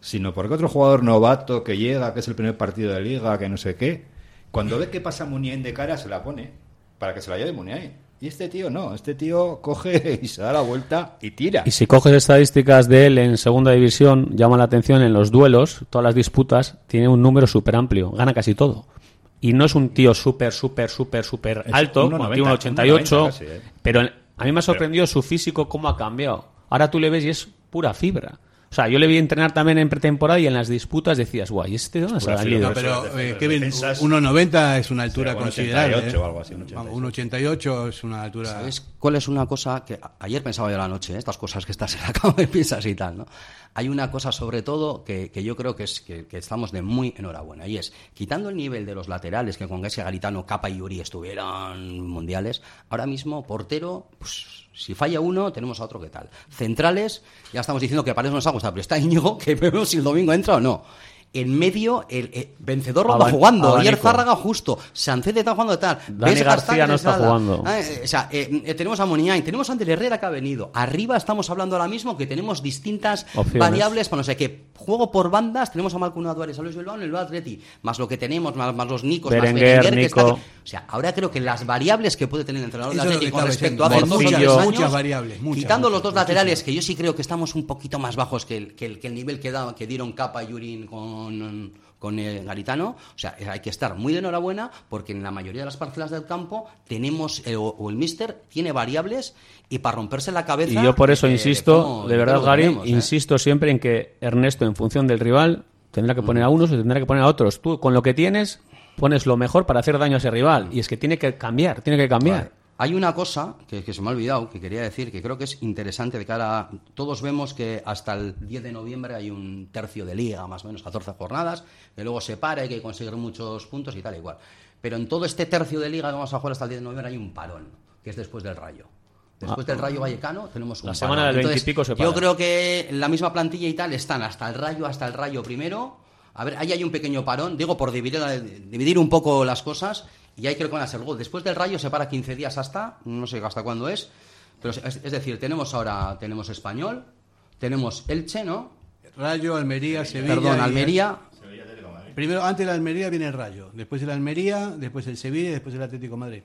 sino porque otro jugador novato que llega, que es el primer partido de liga, que no sé qué, cuando ve que pasa Muniain de cara, se la pone para que se la lleve Muniain. Y este tío no, este tío coge y se da la vuelta y tira. Y si coges estadísticas de él en segunda división, llama la atención en los duelos, todas las disputas, tiene un número súper amplio, gana casi todo. Y no es un tío súper, súper, súper, súper alto, 1,90, como tiene un 88, 1,90 casi, ¿eh? pero a mí me ha sorprendido su físico, cómo ha cambiado. Ahora tú le ves y es pura fibra. O sea, yo le vi entrenar también en pretemporada y en las disputas decías, guay, ¿este dónde se ha salido? No, pero eh, Kevin, 1,90 es una altura Sí, considerable. 88 ¿eh? o algo así, un 86. Vamos, un 88 es una altura. ¿Sabes cuál es una cosa que a- ayer pensaba yo a la noche, ¿eh? estas cosas que estás en la cama y piensas y tal, ¿no? Hay una cosa sobre todo que, que yo creo que es que, que estamos de muy enhorabuena y es, quitando el nivel de los laterales, que con Gassi Garitano, Capa y Yuri estuvieron mundiales, ahora mismo portero, pues si falla uno, tenemos a otro que tal. Centrales, ya estamos diciendo que Paredes nos ha gustado, pero está Íñigo, que vemos si el domingo entra o no. En medio, el, eh, Vencedor va Aban- jugando, Ayer. Zárraga justo, Sancet está jugando tal. Dani García no está jugando. Ah, eh, o sea, eh, eh, tenemos a Moniain, tenemos a Ander Herrera que ha venido. Arriba estamos hablando ahora mismo que tenemos distintas Opciones. variables para no sé qué. Juego por bandas, tenemos a Malcuna Duárez, a Luis Bilbao en el Atleti, más lo que tenemos, más, más los Nicos, Berenguer, más Berenguer, que está Nico. aquí. O sea, ahora creo que las variables que puede tener el entrenador del lo que Atlético con respecto a hace dos o años, Muchas variables, muchas, quitando los muchas, dos laterales, que yo sí creo que estamos un poquito más bajos que el, que el, que el nivel que, da- que dieron Capa y Yurin con, con eh, Garitano. O sea, hay que estar muy de enhorabuena porque en la mayoría de las parcelas del campo tenemos, eh, o, o el Mister tiene variables y para romperse la cabeza. Y yo por eso eh, insisto, cómo- de verdad, Gary, tenemos, ¿eh? insisto siempre en que Ernesto, en función del rival, tendrá que poner a unos y tendrá que poner a otros. Tú, con lo que tienes, pones lo mejor para hacer daño a ese rival. Y es que tiene que cambiar, tiene que cambiar. Hay una cosa que, que se me ha olvidado, que quería decir, que creo que es interesante de cara a... Todos vemos que hasta el 10 de noviembre hay un tercio de liga, más o menos 14 jornadas, que luego se para, hay que conseguir muchos puntos y tal, igual. Pero en todo este tercio de liga que vamos a jugar hasta el 10 de noviembre hay un parón, que es después del Rayo. Después Ah. del Rayo Vallecano tenemos un La semana parón. del Entonces, 20 y pico se Yo para. creo que la misma plantilla y tal están hasta el Rayo, hasta el Rayo primero. A ver, ahí hay un pequeño parón, digo, por dividir, dividir un poco las cosas, y ahí creo que van a ser gol. Después del Rayo se para 15 días hasta, no sé hasta cuándo es, pero es, es decir, tenemos ahora, tenemos Español, tenemos Elche, ¿no? Rayo, Almería, Sevilla. Perdón, Almería, Primero, antes de la Almería viene el Rayo, después el Almería, después el Sevilla y después el Atlético de Madrid.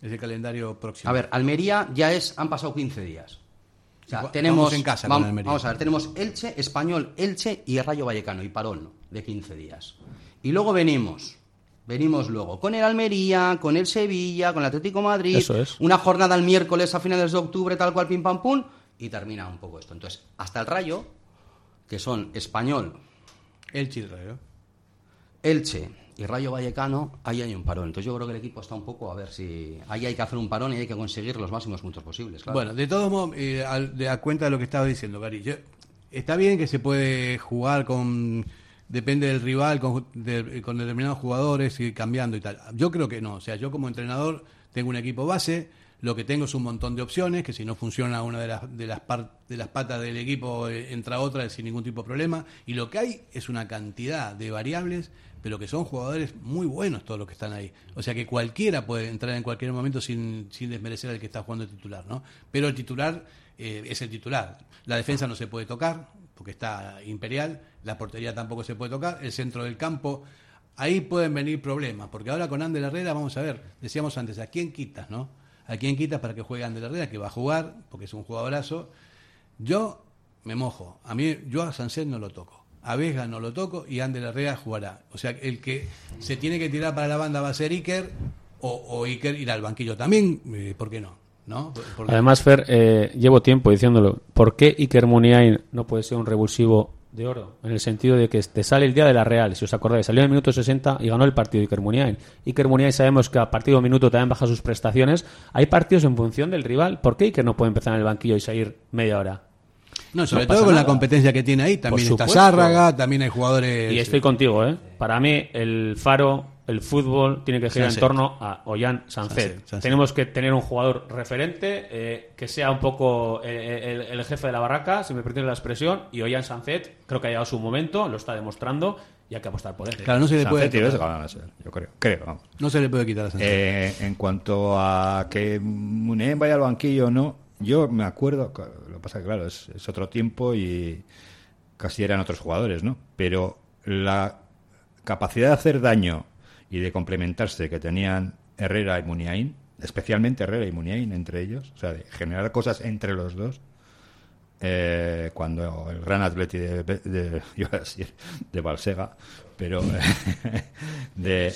Es el calendario próximo. A ver, Almería ya es, han pasado 15 días. O sea, tenemos, vamos en casa con vam- Almería. vamos a ver, tenemos Elche, Español, Elche y Rayo Vallecano y parón de 15 días. Y luego venimos, venimos luego con el Almería, con el Sevilla, con el Atlético Madrid, Eso es. una jornada el miércoles a finales de octubre, tal cual, pim pam pum, y termina un poco esto. Entonces, hasta el Rayo, que son Español, Elche y Rayo. Elche y Rayo Vallecano, ahí hay un parón. Entonces yo creo que el equipo está un poco a ver si ahí hay que hacer un parón y hay que conseguir los máximos puntos posibles. Claro. Bueno, de todos modos, eh, de a cuenta de lo que estaba diciendo, Gary, yo- está bien que se puede jugar con, depende del rival, con, de- con determinados jugadores, ir cambiando y tal. Yo creo que no, o sea, yo como entrenador tengo un equipo base, lo que tengo es un montón de opciones, que si no funciona una de las, de las, de las patas del equipo, eh, entra otra sin ningún tipo de problema, y lo que hay es una cantidad de variables pero que son jugadores muy buenos todos los que están ahí. O sea que cualquiera puede entrar en cualquier momento sin, sin desmerecer al que está jugando de titular, ¿no? Pero el titular eh, es el titular. La defensa no se puede tocar, porque está imperial, la portería tampoco se puede tocar, el centro del campo, ahí pueden venir problemas, porque ahora con Ander Herrera, vamos a ver, decíamos antes, ¿a quién quitas, no? ¿A quién quitas para que juegue Ander Herrera, que va a jugar, porque es un jugadorazo? Yo me mojo, a mí, yo a Sancet no lo toco. A Vega no lo toco y Ander Herrera jugará. O sea, el que se tiene que tirar para la banda va a ser Iker o, Iker ir al banquillo también, eh, ¿por qué no? ¿No? Además, Fer, eh, llevo tiempo diciéndolo. ¿Por qué Iker Muniain no puede ser un revulsivo de oro? En el sentido de que te sale el día de la Real, si os acordáis, salió en el minuto 60 y ganó el partido Iker Muniain. Iker Muniain sabemos que a partido de minuto también baja sus prestaciones. Hay partidos en función del rival. ¿Por qué Iker no puede empezar en el banquillo y salir media hora? No, sobre todo con la competencia que tiene ahí. También está Zárraga, también hay jugadores. Y estoy contigo, ¿eh? Para mí, el Faro el fútbol tiene que girar en torno a Ollán Sancet. Tenemos que tener un jugador referente eh, que sea un poco eh, el, jefe de la barraca, si me permite la expresión, y Ollán Sancet creo que ha llegado su momento, lo está demostrando y hay que apostar por él. Claro, no se le puede yo creo, creo vamos. No se le puede quitar a Sancet. Eh, en cuanto a que Munén vaya al banquillo o no, yo me acuerdo, lo que pasa que claro, es, es otro tiempo y casi eran otros jugadores, ¿no? Pero la capacidad de hacer daño y de complementarse que tenían Herrera y Muniain, especialmente Herrera y Muniain entre ellos, o sea, de generar cosas entre los dos. Eh, cuando el gran atleti de, de, de Balsega, pero de,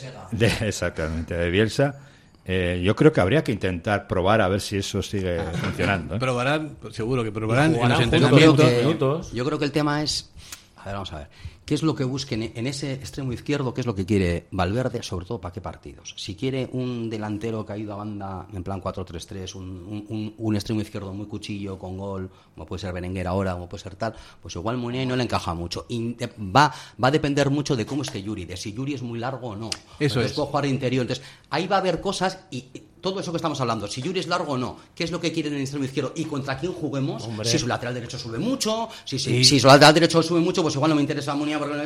exactamente de Bielsa, eh, yo creo que habría que intentar probar a ver si eso sigue funcionando. ¿eh? Probarán, seguro que probarán en los entrenamientos. Yo creo que el tema es, a ver, vamos a ver. ¿Qué es lo que busquen en ese extremo izquierdo? ¿Qué es lo que quiere Valverde? Sobre todo, ¿para qué partidos? Si quiere un delantero ido a banda en plan 4-3-3, un, un, extremo izquierdo muy cuchillo, con gol, como puede ser Berenguer ahora, como puede ser tal, pues igual Muniain no le encaja mucho. Y va, va a depender mucho de cómo esté Yuri, de si Yuri es muy largo o no. Eso es. puede jugar de interior. Entonces, ahí va a haber cosas y todo eso que estamos hablando, si Yuri es largo o no, qué es lo que quiere en el extremo izquierdo y contra quién juguemos, si su lateral derecho sube mucho, si, si, su lateral derecho sube mucho, pues igual no me interesa Munía porque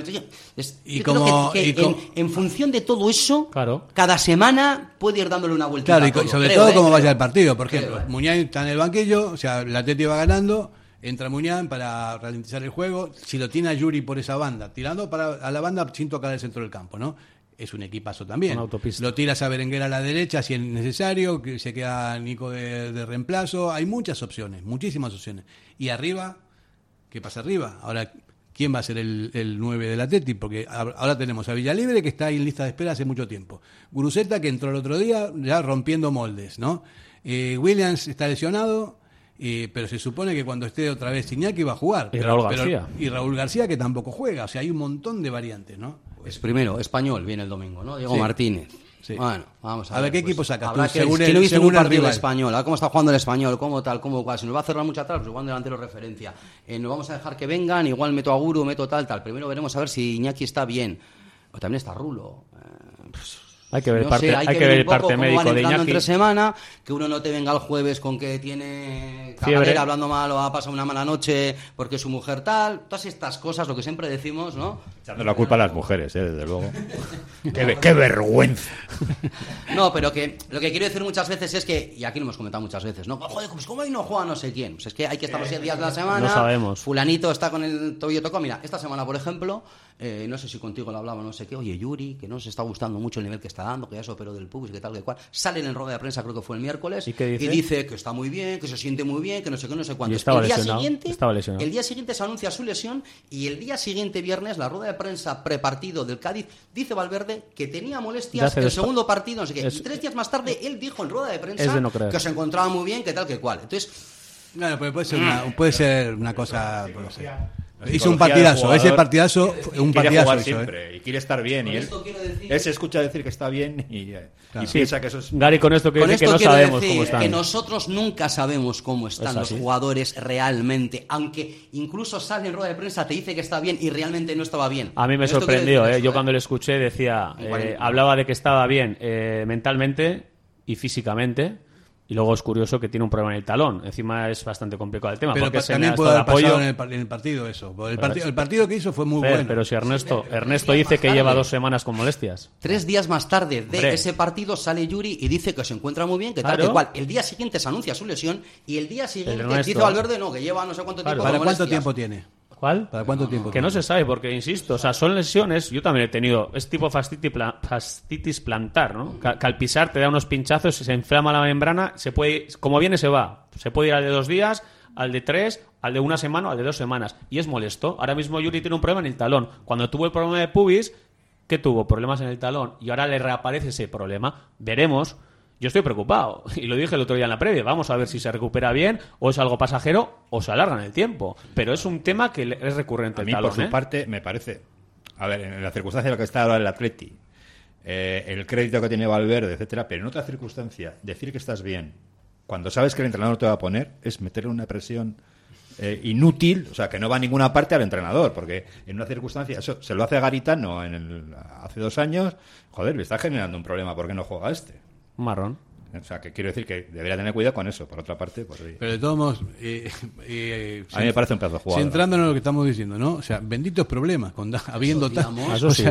y como, en, función de todo eso, claro. cada semana puede ir dándole una vuelta. Claro, y sobre todo ¿eh? cómo vaya el partido. Por ejemplo, Muñán está en el banquillo, o sea, la Teti va ganando, entra Muñán para ralentizar el juego. Si lo tiene a Yuri por esa banda, tirando para a la banda sin tocar el centro del campo, ¿no? Es un equipazo también. Lo tiras a Berenguer a la derecha si es necesario, que se queda Nico de, reemplazo. Hay muchas opciones, muchísimas opciones. Y arriba, ¿qué pasa arriba? Ahora, ¿quién va a ser el, el 9 del Atleti? Porque ahora tenemos a Villalibre, que está ahí en lista de espera hace mucho tiempo. Guruseta, que entró el otro día ya rompiendo moldes, ¿no? Eh, Williams está lesionado. Eh, pero se supone que cuando esté otra vez Iñaki va a jugar. Y Raúl García. y Raúl García que tampoco juega. O sea, hay un montón de variantes, ¿no? Pues primero, español viene el domingo, ¿no? Diego Martínez. Bueno, vamos a, a ver, qué equipo saca. Tú, según el, que no visto un partido español, a ver cómo está jugando el español, cómo tal, cómo cual. Si nos va a cerrar mucho atrás, pues igual delantero referencia. Eh, nos vamos a dejar que vengan, igual meto a Guru, meto tal, tal. Primero veremos a ver si Iñaki está bien. O también está Rulo. Eh, hay que ver el parte, hay, que, ver el parte médico de Iñaki. entre semana, que uno no te venga el jueves con que tiene cabalera hablando mal o ha pasado una mala noche porque su mujer tal, todas estas cosas, lo que siempre decimos, ¿no? Echando la culpa a las mujeres, ¿eh? desde luego. qué, vergüenza. no, pero que lo que quiero decir muchas veces es que, y aquí lo hemos comentado muchas veces, ¿no? Joder, pues ¿cómo ahí no juega no sé quién? Pues es que hay que estar los 10 días de la semana. No sabemos. Fulanito está con el tobillo tocado. Mira, esta semana, por ejemplo, eh, no sé si contigo lo hablaba, no sé qué, oye, Yuri, que no se está gustando mucho el nivel que está dando, que ya se operó del pubis, que tal, que cual. Sale en el rueda de prensa, creo que fue el miércoles, ¿Y, dice? dice? que está muy bien, que se siente muy bien, que no sé qué, no sé cuánto. el día siguiente, el día siguiente se anuncia su lesión y el día siguiente, viernes, la rueda de prensa prepartido del Cádiz, dice Valverde que tenía molestias el segundo partido, no sé qué. y tres días más tarde, él dijo en rueda de prensa que se encontraba muy bien, que tal, que cual. Entonces. Bueno, puede ser una, puede ser una cosa. Hizo un partidazo, ese partidazo, un partidazo. siempre, y quiere estar bien. Y él, se escucha decir que está bien y, eh, piensa que eso es. Gary, con esto quiere decir que no sabemos cómo están. Que nosotros nunca sabemos cómo están los jugadores realmente, aunque incluso sale en rueda de prensa, te dice que está bien y realmente no estaba bien. A mí me sorprendió, ¿eh? yo cuando le escuché decía, eh, hablaba de que estaba bien eh, mentalmente y físicamente y luego es curioso que tiene un problema en el talón. Encima es bastante complicado el tema. Pero porque también puede haber pasado en el, partido eso. El, partido, el partido que hizo fue muy bueno. Pero si Ernesto, Ernesto dice que lleva dos semanas con molestias. Tres días más tarde de ese partido sale Yuri y dice que se encuentra muy bien, que tal, que cual. El día siguiente se anuncia su lesión y el día siguiente dice Valverde no, que lleva no sé cuánto tiempo ¿Para cuánto tiempo tiene? ¿Cuál? ¿Para cuánto tiempo? Que no se sabe, porque insisto, o sea, son lesiones. Yo también he tenido. Es tipo fascitis, plantar, ¿no? Que, al pisar te da unos pinchazos, se inflama la membrana, se puede. Como viene, se va. Se puede ir al de dos días, al de tres, al de una semana o al de dos semanas. Y es molesto. Ahora mismo Yuri tiene un problema en el talón. Cuando tuvo el problema de pubis, que tuvo problemas en el talón y ahora le reaparece ese problema, veremos. Yo estoy preocupado y lo dije el otro día en la previa. Vamos a ver si se recupera bien o es algo pasajero o se alarga en el tiempo. Pero es un tema que es recurrente. A mí, por su ¿eh? parte, me parece. A ver, en la circunstancia en la que está ahora el Atleti, eh, el crédito que tiene Valverde, etcétera, pero en otra circunstancia, decir que estás bien cuando sabes que el entrenador te va a poner es meterle una presión eh, inútil, o sea, que no va a ninguna parte al entrenador, porque en una circunstancia, eso se lo hace a Garitano en el, hace dos años, joder, le está generando un problema, ¿por qué no juega este? Marrón. O sea, que quiero decir que debería tener cuidado con eso. Por otra parte, pues... Pero de todos modos... Eh, eh, a mí me parece un pedazo de jugador. Centrándonos en lo que estamos diciendo, ¿no? O sea, benditos problemas, con, habiendo... Eso, sí,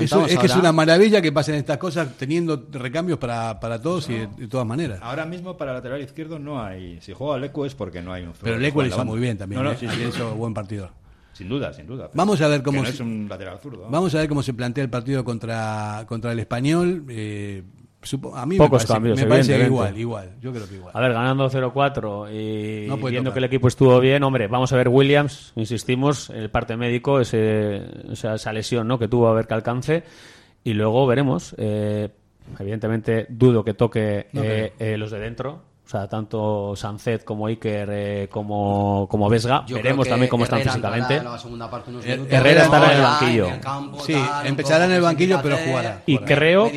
eso es que es una maravilla que pasen estas cosas teniendo recambios para, para todos y de, todas maneras. Ahora mismo para lateral izquierdo no hay... Si juega Leco es porque no hay un... Pero Leco lo hizo muy bien también. No, no, ¿eh? sí, sí, hizo buen partido. Sin duda, sin duda. Vamos a ver cómo no es un lateral zurdo. Vamos a ver cómo se plantea el partido contra, contra el español. Eh, a mí Pocos me parece, cambios, me parece igual, igual. Yo creo que igual. A ver, ganando 0-4 y viendo que el equipo estuvo bien, hombre, vamos a ver Williams, insistimos, el parte médico, ese, esa lesión ¿no? que tuvo a ver que alcance, y luego veremos. Eh, evidentemente, dudo que toque eh, eh, los de dentro, o sea, tanto Sancet como Iker eh, como, como Vesga. Veremos también cómo están físicamente. Herrera estará en el banquillo. sí, empezará en el banquillo, pero jugará. Y creo,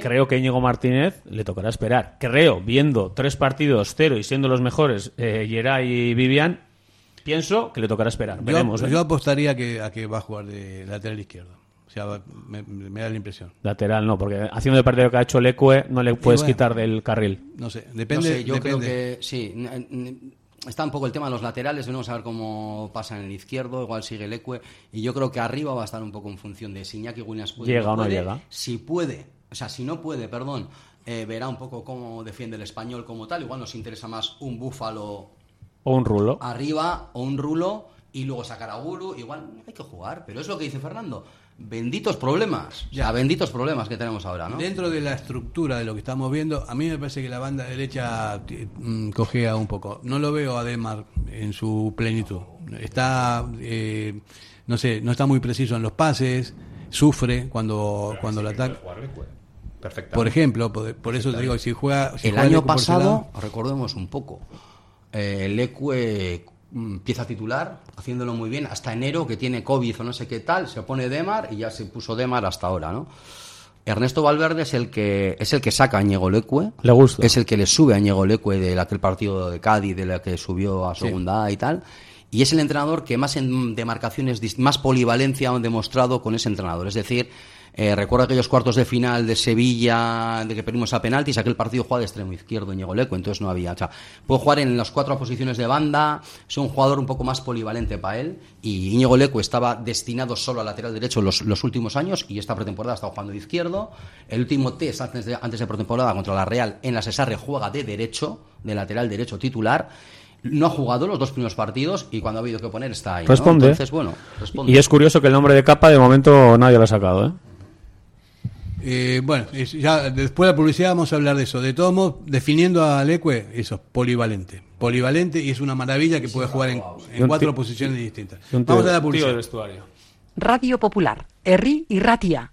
creo que Íñigo Martínez le tocará esperar. Creo, viendo tres partidos cero y siendo los mejores eh, y Vivian, pienso que le tocará esperar. Veremos. Yo, ¿eh? yo apostaría que, a que va a jugar de lateral izquierdo. O sea, me, da la impresión. Lateral no, porque haciendo el partido que ha hecho Lecue no le puedes quitar del carril. No sé, depende. yo creo que sí. Está un poco el tema de los laterales, veremos a ver cómo pasa en el izquierdo, igual sigue el y yo creo que arriba va a estar un poco en función de si Iñaki Williams puede. Llega o no llega. Si puede, o sea, si no puede, perdón, eh, verá un poco cómo defiende el español como tal, igual nos interesa más un búfalo. O un rulo. Arriba, o un rulo, y luego sacar a Gulu, igual hay que jugar, pero es lo que dice Fernando benditos problemas, ya benditos problemas que tenemos ahora, ¿no? Dentro de la estructura de lo que estamos viendo, a mí me parece que la banda derecha mm, cogea un poco. No lo veo a Demar en su plenitud. Está, eh, no sé, no está muy preciso en los pases, sufre cuando, cuando lo ataca. Por ejemplo, por, eso te digo, si juega... el año pasado, recordemos un poco, eh, el Ecue Mm, pieza titular, haciéndolo muy bien, hasta enero que tiene COVID o no sé qué tal, se pone Demar y ya se puso Demar hasta ahora, ¿no? Ernesto Valverde es el que es el que saca a Ñego Lecue, le gusta. es el que le sube a Ñego Lecue de aquel partido de Cádiz, de la que subió a segunda y tal, y es el entrenador que más en demarcaciones, más polivalencia han demostrado con ese entrenador, es decir, eh, recuerdo aquellos cuartos de final de Sevilla, de que perdimos a penaltis, aquel partido juega de extremo izquierdo Ñego Leco, entonces no había. O sea, puede jugar en las cuatro posiciones de banda, es un jugador un poco más polivalente para él. Y Íñigo Leco estaba destinado solo al lateral derecho los, los últimos años y esta pretemporada ha estado jugando de izquierdo. El último test antes de, antes de pretemporada contra la Real en la Cesarre juega de derecho, de lateral derecho titular no ha jugado los dos primeros partidos y cuando ha habido que poner está ahí. Responde. Entonces, bueno, responde. Y es curioso que el nombre de capa de momento nadie lo ha sacado, ¿eh? Eh, bueno, ya después de la publicidad vamos a hablar de eso. De todos modos, definiendo a Leque, eso, polivalente. Polivalente y es una maravilla que puede jugar en, cuatro posiciones distintas. Vamos a la publicidad. Radio Popular, Erri y Ratia.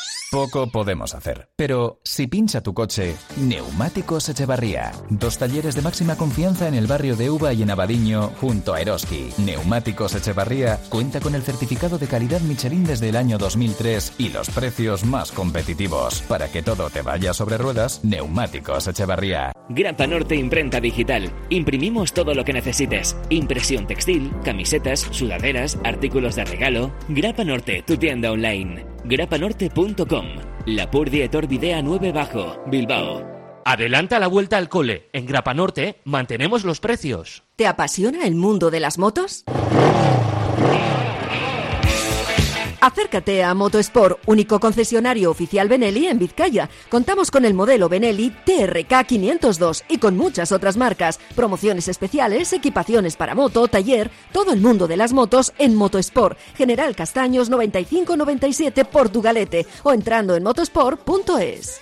Poco podemos hacer, pero si pincha tu coche, Neumáticos Echevarría. Dos talleres de máxima confianza en el barrio de Uva y en Abadiño, junto a Eroski. Neumáticos Echevarría cuenta con el certificado de calidad Michelin desde el año 2003 y los precios más competitivos. Para que todo te vaya sobre ruedas, Neumáticos Echevarría. Grapa Norte Imprenta Digital. Imprimimos todo lo que necesites. Impresión textil, camisetas, sudaderas, artículos de regalo. Grapa Norte, tu tienda online grapanorte.com. La Purdie Videa 9 Bajo, Bilbao. Adelanta la vuelta al cole. En Grapanorte mantenemos los precios. ¿Te apasiona el mundo de las motos? Acércate a Motosport, único concesionario oficial Benelli en Vizcaya. Contamos con el modelo Benelli TRK 502 y con muchas otras marcas, promociones especiales, equipaciones para moto, taller, todo el mundo de las motos en Motosport. General Castaños 9597 Portugalete o entrando en motosport.es.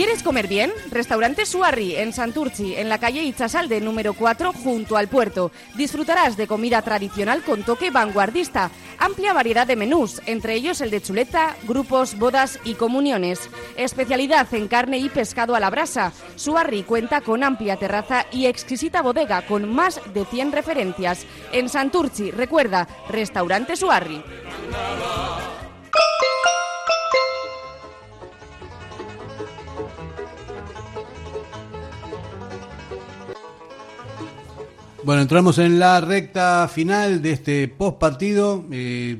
¿Quieres comer bien? Restaurante Suarri en Santurci, en la calle Itzasalde número 4, junto al puerto. Disfrutarás de comida tradicional con toque vanguardista. Amplia variedad de menús, entre ellos el de chuleta, grupos, bodas y comuniones. Especialidad en carne y pescado a la brasa. Suarri cuenta con amplia terraza y exquisita bodega con más de 100 referencias. En Santurci, recuerda, Restaurante Suarri. Bueno, entramos en la recta final de este post partido. Eh,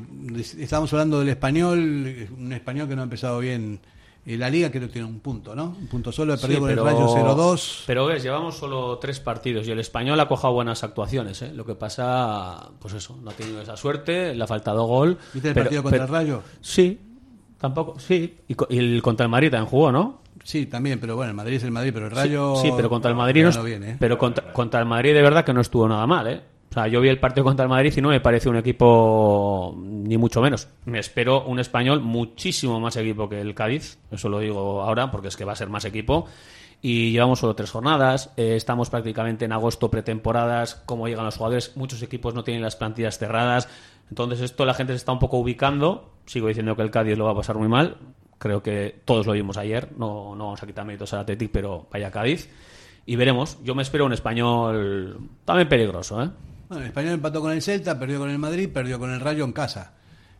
estamos hablando del español, un español que no ha empezado bien eh, la liga, creo que tiene un punto, ¿no? Un punto solo, ha perdido con el Rayo 0-2. Pero ves, llevamos solo tres partidos y el español ha cojado buenas actuaciones. ¿eh? Lo que pasa, pues eso, no ha tenido esa suerte, le ha faltado gol. ¿Viste el partido contra el Rayo? Sí, tampoco, sí. Y, y el contra el Madrid también jugó, ¿no? Sí, también, pero bueno, el Madrid es el Madrid, pero el Rayo. Sí, pero contra el Madrid no, ¿eh? Pero contra, el Madrid de verdad que no estuvo nada mal, ¿eh? O sea, yo vi el partido contra el Madrid y no me parece un equipo ni mucho menos. Me espero un español muchísimo más equipo que el Cádiz, eso lo digo ahora porque es que va a ser más equipo. Y llevamos solo tres jornadas, eh, estamos prácticamente en agosto pretemporadas, cómo llegan los jugadores, muchos equipos no tienen las plantillas cerradas, entonces esto la gente se está un poco ubicando, sigo diciendo que el Cádiz lo va a pasar muy mal, Creo que todos lo vimos ayer. No, no vamos a quitar méritos al Athletic, pero vaya Cádiz. Y veremos. Yo me espero un español también peligroso. ¿eh? Bueno, el español empató con el Celta, perdió con el Madrid, perdió con el Rayo en casa.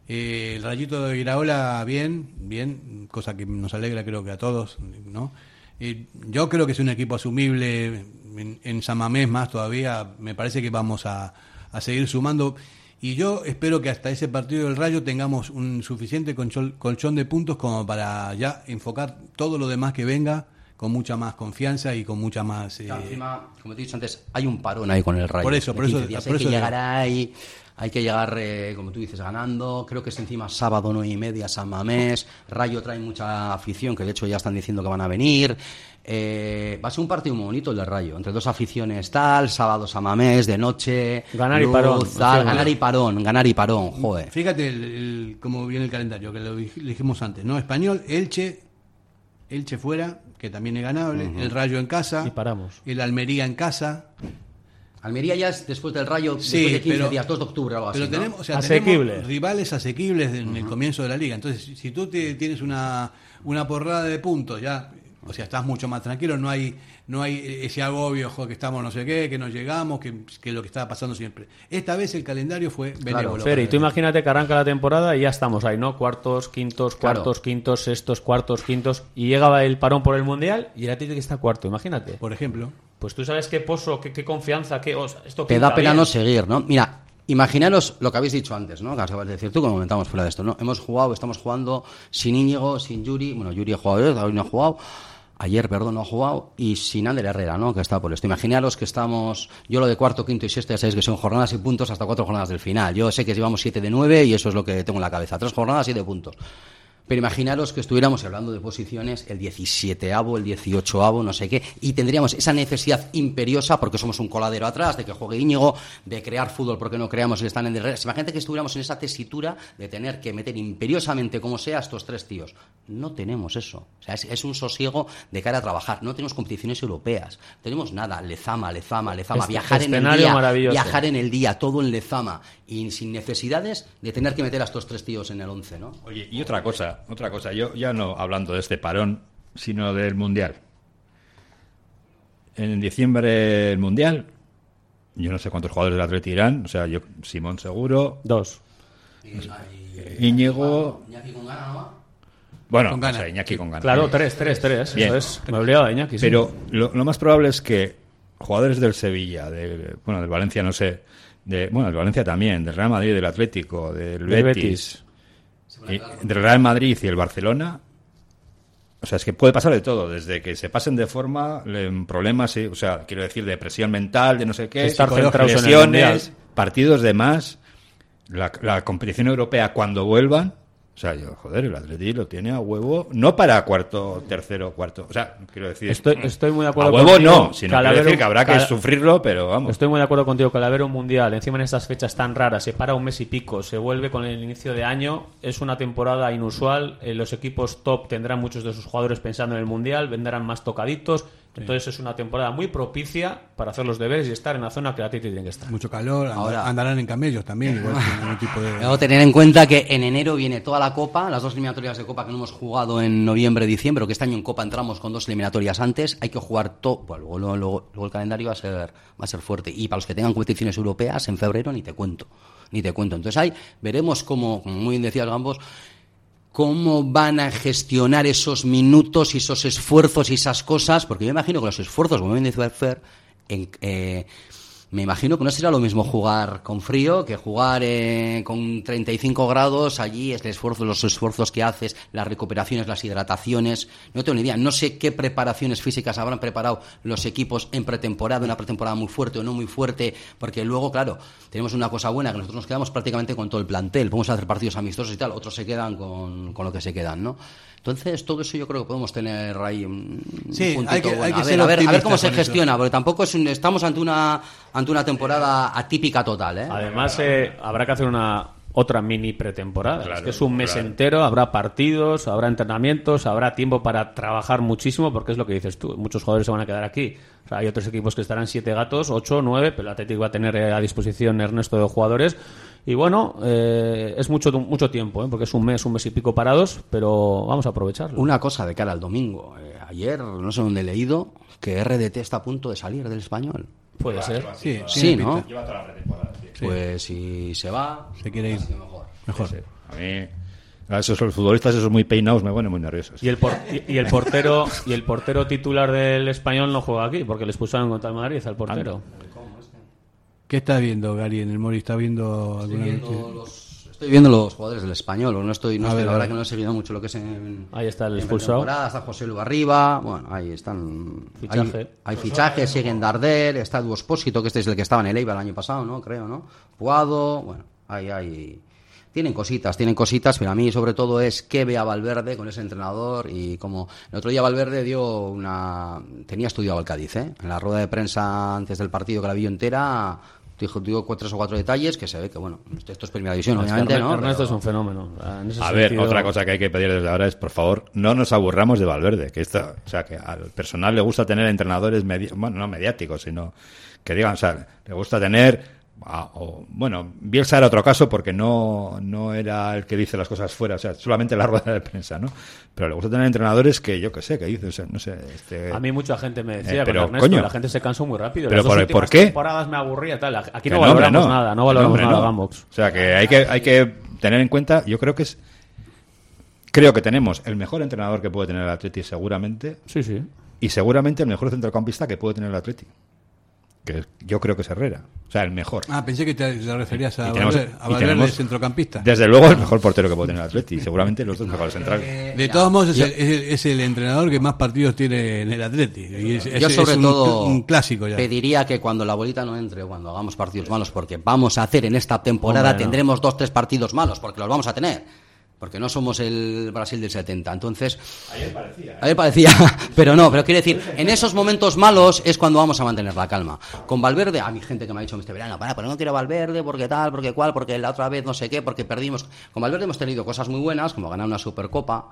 Eh, el rayito de Iraola, bien, bien, cosa que nos alegra creo que a todos, ¿no? yo creo que es un equipo asumible en, en Samamés más todavía. Me parece que vamos a, a seguir sumando. Y yo espero que hasta ese partido del Rayo tengamos un suficiente colchón, de puntos como para ya enfocar todo lo demás que venga con mucha más confianza y con mucha más... Eh... encima, como te he dicho antes, hay un parón ahí con el Rayo. Por eso, por eso... hay que llegar ahí, hay que llegar, eh, como tú dices, ganando. Creo que es encima sábado nueve y media, San Mamés. Rayo trae mucha afición, que de hecho ya están diciendo que van a venir. Eh, va a ser un partido muy bonito el de Rayo, entre dos aficiones tal, sábado Samamés, de noche, ganar y parón, ganar y parón, ganar y parón, joder. Fíjate el, cómo viene el calendario, que lo dijimos antes, ¿no? Español, Elche, Elche fuera, que también es ganable, el Rayo en casa, y paramos. el Almería en casa. Almería ya es después del Rayo, después de 15 días, 2 de octubre o algo pero así, tenemos, o sea, Asequible. rivales asequibles en el comienzo de la liga. Entonces, si tú tienes una, una porrada de puntos ya o sea, estás mucho más tranquilo, no hay, no hay ese agobio, que estamos no sé qué, que no llegamos, que, que lo que estaba pasando siempre. Esta vez el calendario fue benévolo. Claro, y tú imagínate que arranca la temporada y ya estamos ahí, ¿no? Cuartos, quintos, cuartos, quintos, sextos, cuartos, quintos. Y llegaba el parón por el Mundial y el Atlético está cuarto, imagínate. Por ejemplo. Pues tú sabes qué pozo, qué, confianza, qué... esto Te da pena no seguir, ¿no? Mira, Imaginaros lo que habéis dicho antes, ¿no? Que acabas de decir tú, como comentamos fuera de esto, ¿no? Hemos jugado, estamos jugando sin Íñigo, sin Yuri. Bueno, Yuri ha jugado, David no ha jugado ayer, perdón, no ha jugado, y sin Ander Herrera, ¿no? Que está por esto. Imaginaros que estamos, yo lo de cuarto, quinto y sexto, ya sabéis que son jornadas y puntos hasta cuatro jornadas del final. Yo sé que llevamos siete de nueve y eso es lo que tengo en la cabeza. Tres jornadas, siete puntos. Pero imaginaros que estuviéramos hablando de posiciones el 17avo, el 18avo, no sé qué, y tendríamos esa necesidad imperiosa, porque somos un coladero atrás, de que juegue Íñigo, de crear fútbol porque no creamos que están en el Imagínate que estuviéramos en esa tesitura de tener que meter imperiosamente como sea a estos tres tíos. No tenemos eso. O sea, es, un sosiego de cara a trabajar. No tenemos competiciones europeas. Tenemos nada. Lezama, Lezama, Lezama. Este viajar en el día. Viajar en el día, todo en Lezama. Y sin necesidades de tener que meter a estos tres tíos en el once, ¿no? Oye, y otra cosa otra cosa. Yo ya no hablando de este parón, sino del Mundial. En diciembre el Mundial, yo no sé cuántos jugadores del Atleti irán, o sea, yo Simón seguro. Dos. Íñigo. Bueno, con ganas. Iñaki con ganas. Claro, tres, tres, tres. Eso es. Me de Iñaki. Pero lo, más probable es que jugadores del Sevilla, de, bueno, del Valencia, no sé, de, bueno, del Valencia también, del Real Madrid, del Atlético, del Betis entre el Real Madrid y el Barcelona, o sea, es que puede pasar de todo, desde que se pasen de forma, problemas, o sea, quiero decir, de presión mental, de no sé qué, Estar lesiones, partidos de más, la competición europea cuando vuelvan, o sea, yo, joder, el Atleti lo tiene a huevo, no para cuarto, tercero, cuarto. O sea, quiero decir. Estoy, estoy muy de acuerdo A huevo no, sino quiero decir que habrá que sufrirlo, pero vamos. Estoy muy de acuerdo contigo. Calavero Mundial, encima en estas fechas tan raras, se para un mes y pico, se vuelve con el inicio de año. Es una temporada inusual. Eh, los equipos top tendrán muchos de sus jugadores pensando en el Mundial, vendrán más tocaditos. Entonces es una temporada muy propicia para hacer los deberes y estar en la zona que la Titi tiene que estar. Mucho calor, Ahora, andarán en camellos también, igual que tipo de... tener en cuenta que en enero viene toda la Copa, las dos eliminatorias de Copa que no hemos jugado en noviembre, diciembre, que este año en Copa entramos con dos eliminatorias antes, hay que jugar todo, luego, luego, luego, el calendario va a ser va a ser fuerte y para los que tengan competiciones europeas en febrero ni te cuento, ni te cuento. Entonces ahí veremos cómo, como muy bien decía Gambos, cómo van a gestionar esos minutos y esos esfuerzos y esas cosas, porque yo imagino que los esfuerzos, como bien decía Fer, en, eh, me imagino que no será lo mismo jugar con frío que jugar eh, con 35 grados. Allí es el esfuerzo, los esfuerzos que haces, las recuperaciones, las hidrataciones. No tengo ni idea. No sé qué preparaciones físicas habrán preparado los equipos en pretemporada, una pretemporada muy fuerte o no muy fuerte, porque luego, claro, tenemos una cosa buena que nosotros nos quedamos prácticamente con todo el plantel. Podemos hacer partidos amistosos y tal, otros se quedan con, con lo que se quedan, ¿no? Entonces, todo eso yo creo que podemos tener ahí un, sí, hay que, hay que a, ver, a, ver, cómo se gestiona, porque tampoco es estamos ante una ante una temporada atípica total. ¿eh? Además, eh, habrá que hacer una otra mini pretemporada. es que es un mes entero, habrá partidos, habrá entrenamientos, habrá tiempo para trabajar muchísimo, porque es lo que dices tú. Muchos jugadores se van a quedar aquí. hay otros equipos que estarán siete gatos, ocho, nueve, pero el Atlético va a tener eh, a disposición Ernesto de jugadores y bueno, eh, es mucho, mucho tiempo, ¿eh? porque es un mes, un mes y pico parados, pero vamos a aprovecharlo. Una cosa de cara al domingo. Eh, ayer, no sé dónde he leído, que RDT está a punto de salir del español. Puede ser. Sí, sí, ¿no? Pues si se va, se quiere ir. Mejor. A mí esos los futbolistas esos muy peinados me ponen muy nerviosos. Y el, y, el portero y el portero titular del español no juega aquí porque le expulsaron contra el Madrid al portero. ¿Qué está viendo Gary en el Mori? ¿Está viendo alguna estoy viendo, los, estoy viendo los jugadores del español. No estoy, no estoy la verdad que no he seguido mucho lo que es en. Ahí está el expulsado. Está José Lu arriba. Bueno, ahí están. Fichaje. Hay, fichajes, siguen Darder. Está Duospósito, que este es el que estaba en el Eibar el año pasado, ¿no? Creo, ¿no? Puado. Bueno, ahí hay. Tienen cositas, tienen cositas, pero a mí sobre todo es qué ve a Valverde con ese entrenador y como el otro día Valverde dio una... tenía estudiado el Cádiz, ¿eh? En la rueda de prensa antes del partido que la vi entera dijo, digo tres o cuatro detalles que se ve que, bueno, esto es primera división, obviamente, ¿no? Ernesto es un fenómeno. A ver, otra cosa que hay que pedir desde ahora es, por favor, no nos aburramos de Valverde, que esto, o sea, que al personal le gusta tener entrenadores, bueno, no mediáticos, sino que digan, o sea, le gusta tener Ah, o, bueno, Bielsa era otro caso porque no, no era el que dice las cosas fuera, o sea, solamente la rueda de prensa, ¿no? Pero le gusta tener entrenadores que yo que sé, que dice, o sea, no sé. Este... A mí mucha gente me decía, eh, pero Ernesto, la gente se cansó muy rápido. Pero por, ¿por qué? temporadas me aburría tal. Aquí no valoramos nada, no valoramos nada, vamos. O sea, que hay que hay que tener en cuenta, yo creo que es creo que tenemos el mejor entrenador que puede tener el Atleti seguramente. Sí, sí. Y seguramente el mejor centrocampista que puede tener el Atleti que yo creo que es Herrera. O sea, el mejor. Ah, pensé que te, referías a, Valverde, centrocampista. Desde luego el mejor portero que puede tener el Atleti, y seguramente los dos mejores centrales. De todos modos, es, el, entrenador que más partidos tiene en el Atleti. Y yo sobre todo un clásico ya. pediría que cuando la bolita no entre, cuando hagamos partidos malos, porque vamos a hacer en esta temporada, tendremos dos, tres partidos malos, porque los vamos a tener porque no somos el Brasil del 70. Entonces, ayer parecía. ¿eh? Ayer parecía, pero no, pero quiere decir, en esos momentos malos es cuando vamos a mantener la calma. Con Valverde, a mi gente que me ha dicho este verano, para, pero no quiero Valverde, porque tal, porque cual, porque la otra vez no sé qué, porque perdimos. Con Valverde hemos tenido cosas muy buenas, como ganar una Supercopa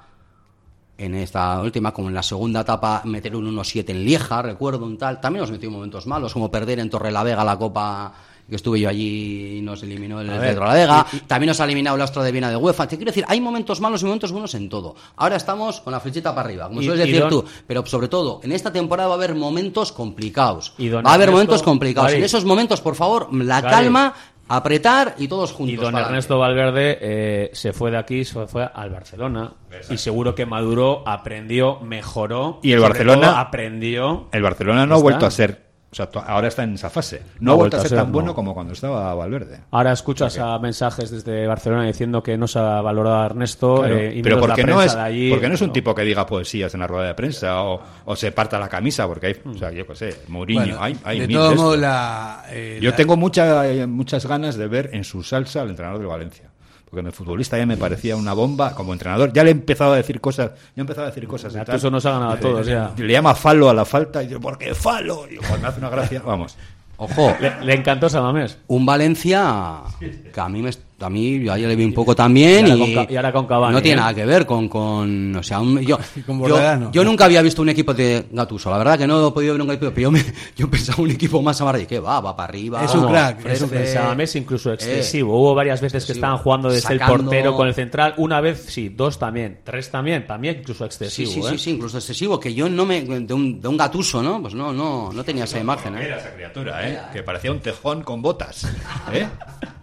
en esta última, como en la segunda etapa, meter un 1-7 en Lieja, recuerdo un tal. También hemos metido momentos malos, como perder en Torre la Vega la Copa que estuve yo allí y nos eliminó el Pedro La Vega. También nos ha eliminado el Astro de Viena de UEFA. Te quiero decir, hay momentos malos y momentos buenos en todo. Ahora estamos con la flechita para arriba, como sueles decir tú. Pero sobre todo, en esta temporada va a haber momentos complicados. va a haber momentos complicados. En esos momentos, por favor, la calma apretar y todos juntos. Y don Ernesto Valverde eh, se fue de aquí, se fue al Barcelona. Y seguro que maduró, aprendió, mejoró. Y el Barcelona aprendió. El Barcelona no ha vuelto a ser o sea, ahora está en esa fase. No, ha vuelto a ser, tan bueno como cuando estaba Valverde. Ahora escuchas a mensajes desde Barcelona diciendo que no se ha valorado a Ernesto. Eh, pero porque no, es, porque no es un tipo que diga poesías en la rueda de prensa o, se parta la camisa, porque hay, o sea, yo qué sé, Mourinho, hay, hay de todo la, eh, Yo tengo mucha, muchas ganas de ver en su salsa al entrenador de Valencia porque mi futbolista ya me parecía una bomba como entrenador. Ya le he empezado a decir cosas, ya he empezado a decir cosas. Y Eso nos ha ganado a todos ya. Le llama falo a la falta y yo, ¿por qué falo? Y cuando me hace una gracia, vamos. Ojo. Le, encantó Samamés. Un Valencia que a mí me a mí yo ayer le vi un poco también y, ahora con, no tiene ¿eh? nada que ver con, con o sea yo, yo, nunca había visto un equipo de Gatuso la verdad que no he podido ver un equipo pero yo, me, yo pensaba un equipo más amarillo que va va para arriba es un crack es un Samamés incluso excesivo hubo varias veces que estaban jugando desde el portero con el central una vez sí dos también tres también también incluso excesivo sí sí, ¿eh? sí, incluso excesivo que yo no me de un, de un Gatuso no pues no no no tenía esa imagen ¿eh? era esa criatura ¿eh? que parecía un tejón con botas ¿eh?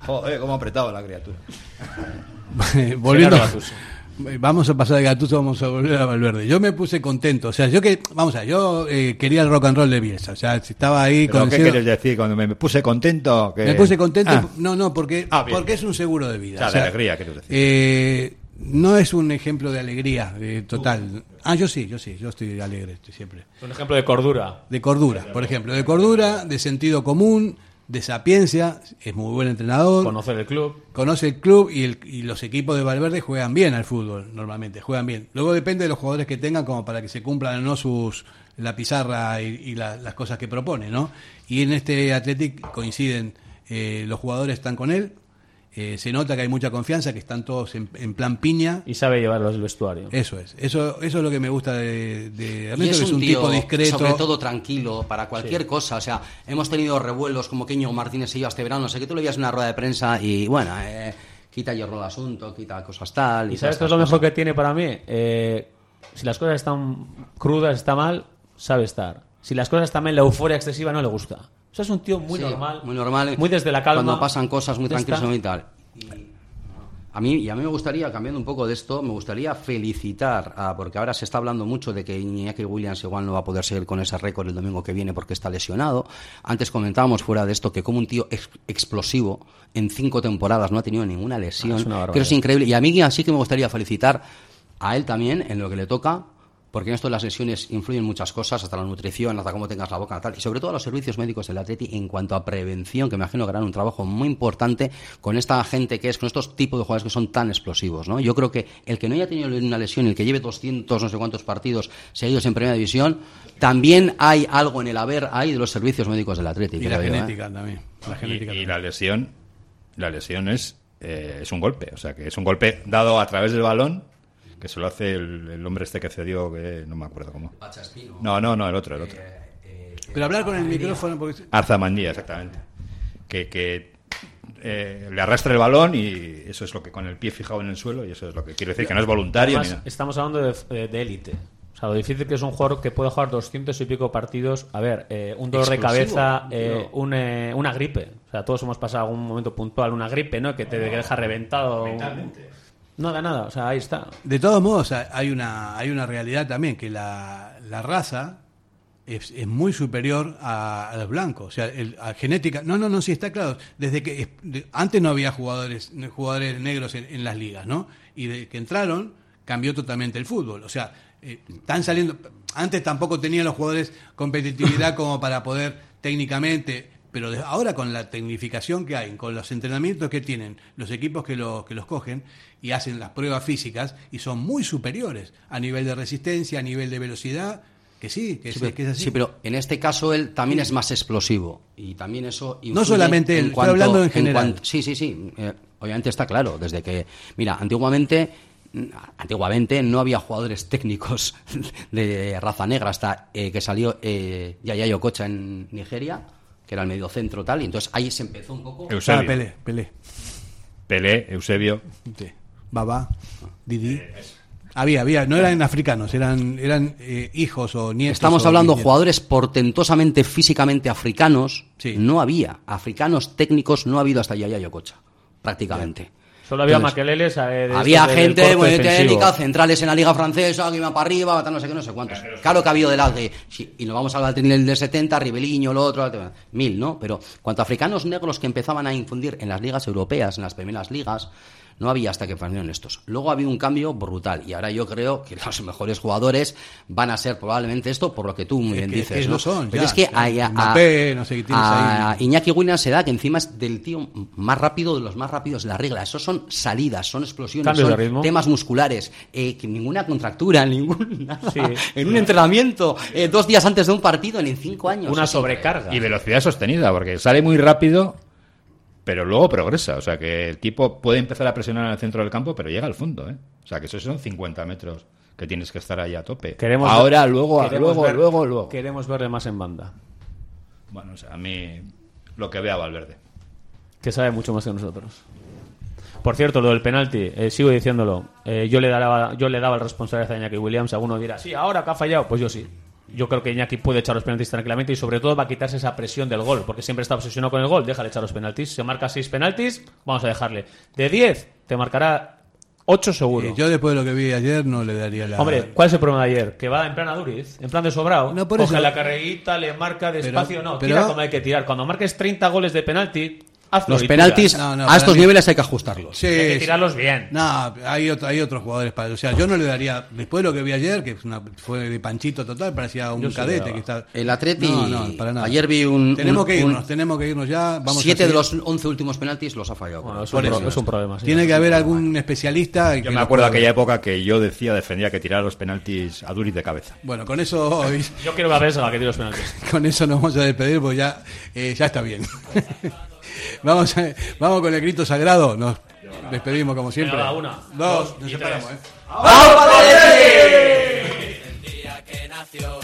Joder, cómo apretado la criatura. Volviendo a Vamos a pasar de Gatuso, vamos a volver a Valverde. Yo me puse contento, o sea, yo que, vamos a, yo eh, quería el rock and roll de Bielsa, o sea, estaba ahí con. ¿Qué quieres decir cuando me puse contento? Me puse contento, ah. no, no, porque, ah, porque es un seguro de vida. O sea, de alegría, decir. Eh, no es un ejemplo de alegría eh, total. Ah, yo sí, yo sí, yo estoy alegre estoy siempre. Un ejemplo de cordura. De cordura, por ejemplo, de cordura, de sentido común, de sapiencia, es muy buen entrenador. Conoce el club. Conoce el club y, el, y, los equipos de Valverde juegan bien al fútbol, normalmente, juegan bien. Luego depende de los jugadores que tengan como para que se cumplan o no sus, la pizarra y, las cosas que propone, ¿no? Y en este Athletic coinciden, eh, los jugadores están con él, eh, se nota que hay mucha confianza, que están todos en, plan piña. Y sabe llevarlos al vestuario. Eso es. Eso, eso es lo que me gusta de, de Ernesto, es, un, tipo discreto. Sobre todo tranquilo, para cualquier cosa. O sea, hemos tenido revuelos como Keño Martínez y yo este verano. No sé que tú le veías en una rueda de prensa y bueno, eh, quita hierro el asunto, quita cosas tal. ¿Y, sabes qué es lo mejor que tiene para mí? Eh, si las cosas están crudas, está mal, sabe estar. Si las cosas están mal, la euforia excesiva no le gusta. O sea, es un tío muy normal. Muy normal. Muy desde la calma. Cuando pasan cosas muy tranquilas y tal. a mí, y a mí me gustaría, cambiando un poco de esto, me gustaría felicitar, a, porque ahora se está hablando mucho de que Iñaki Williams igual no va a poder seguir con ese récord el domingo que viene porque está lesionado. Antes comentábamos fuera de esto que como un tío explosivo en cinco temporadas no ha tenido ninguna lesión. Ah, es es increíble. Y a mí así que me gustaría felicitar a él también en lo que le toca porque en esto las lesiones influyen muchas cosas, hasta la nutrición, hasta cómo tengas la boca, tal, y sobre todo a los servicios médicos del Atleti en cuanto a prevención, que me imagino que harán un trabajo muy importante con esta gente que es, con estos tipos de jugadores que son tan explosivos, ¿no? Yo creo que el que no haya tenido una lesión, el que lleve 200 no sé cuántos partidos seguidos en Primera División, también hay algo en el haber ahí de los servicios médicos del Atleti. Y la ¿eh? genética también. y, la lesión, la lesión es, eh, es un golpe, o sea que es un golpe dado a través del balón que se lo hace el, hombre este que cedió, que no me acuerdo cómo. No, no, no, el otro, el otro. Pero hablar con el micrófono. Porque... Arzamandía, exactamente. Que, que eh, le arrastra el balón y eso es lo que con el pie fijado en el suelo y eso es lo que quiere decir que no es voluntario. estamos hablando de élite. o sea, lo difícil que es un jugador que puede jugar doscientos y pico partidos. A ver, eh, un dolor de cabeza, eh, una gripe. O sea, todos hemos pasado algún momento puntual, una gripe, ¿no? Que te deja reventado. Nada, nada, o sea, ahí está. De todos modos, hay una, hay una realidad también, que la, la raza es, es, muy superior a, los blancos, o sea, el, a genética. No, no, no, sí está claro. Desde que antes no había jugadores, jugadores negros en, las ligas, ¿no? Y de que entraron cambió totalmente el fútbol. O sea, eh, están saliendo. Antes tampoco tenían los jugadores competitividad como para poder técnicamente pero ahora con la tecnificación que hay, con los entrenamientos que tienen los equipos que, que los cogen y hacen las pruebas físicas y son muy superiores a nivel de resistencia, a nivel de velocidad, que sí, que, sí, es, así. Sí, pero en este caso él también es más explosivo y también eso No solamente él, estoy hablando en general. sí, sí, sí. Eh, obviamente está claro, desde que, mira, antiguamente antiguamente no había jugadores técnicos de raza negra hasta eh, que salió eh, Yaya Yokocha en Nigeria, que era el medio centro tal, y entonces ahí se empezó un poco... Eusebio. Ah, Pelé, Pelé. Pelé, Eusebio. Sí. Baba, Didi. Había, había, no eran africanos, eran, eran eh, hijos o nietos. Estamos hablando de jugadores portentosamente físicamente africanos. No había. Africanos técnicos no ha habido hasta Yaya Yokocha, prácticamente. Solo había maqueleles. Eh, había gente muy técnica, centrales en la liga francesa, que iba para arriba, no sé qué, no sé cuántos. Claro que ha habido de las de. y nos vamos a hablar del de 70, Ribeliño, lo otro, mil, ¿no? Pero cuanto a africanos negros que empezaban a infundir en las ligas europeas, en las primeras ligas, no había hasta que aparecieron estos. Luego ha habido un cambio brutal y ahora yo creo que los mejores jugadores van a ser probablemente esto por lo que tú muy bien dices. ¿no? son, Pero es que a, Iñaki Williams se da que encima es del tío más rápido de los más rápidos de la regla. Esos son salidas, son explosiones, son temas musculares, eh, que ninguna contractura, ningún nada. En un entrenamiento, eh, dos días antes de un partido, en cinco años. Una sobrecarga. Y velocidad sostenida, porque sale muy rápido pero luego progresa. O sea, que el equipo puede empezar a presionar en el centro del campo, pero llega al fondo. ¿eh? O sea, que esos son 50 metros que tienes que estar ahí a tope. Queremos Ahora, luego, luego, luego, luego. Queremos verle más en banda. Bueno, o sea, a mí lo que vea Valverde. Que sabe mucho más que nosotros. Por cierto, lo del penalti, eh, sigo diciéndolo. Eh, yo, le daba, yo le daba el responsabilidad a Iñaki Williams. Alguno dirá, sí, ahora que ha fallado. Pues yo sí yo creo que Iñaki puede echar los penaltis tranquilamente y sobre todo va a quitarse esa presión del gol, porque siempre está obsesionado con el gol, déjale echar los penaltis. Se marca seis penaltis, vamos a dejarle. De 10, te marcará 8 seguro. yo después de lo que vi ayer no le daría la... Hombre, ¿cuál es el problema de ayer? Que va en plan a Duriz, en plan de sobrado. No, Coge la carrerita, le marca despacio, no, tira como hay que tirar. Cuando marques 30 goles de penalti, los penaltis a estos niveles hay que ajustarlos. hay que tirarlos bien. No, hay, hay otros jugadores para. O sea, yo no le daría. Después de lo que vi ayer, que fue de panchito total, parecía un cadete. Que está... El Atleti. No, para nada. Ayer vi un. Tenemos que irnos, tenemos que irnos ya. Vamos siete de los once últimos penaltis los ha fallado. es, un, problema. Tiene que haber algún especialista. Yo me acuerdo de aquella época que yo decía, defendía que tirara los penaltis a Duriz de cabeza. Bueno, con eso. yo quiero que a la que tire los penaltis. con eso nos vamos a despedir, pues ya, eh, ya está bien. vamos, vamos con el grito sagrado. Nos despedimos como siempre. Venga, una, dos, dos nos separamos, ¿eh? ¡Vamos, El día que nació,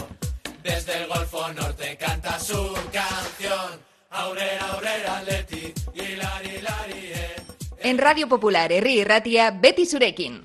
desde el Golfo Norte canta su canción. Aurera, aurera, leti, hilari, hilari, eh. En Radio Popular, Herri Ratia, Betty Surekin.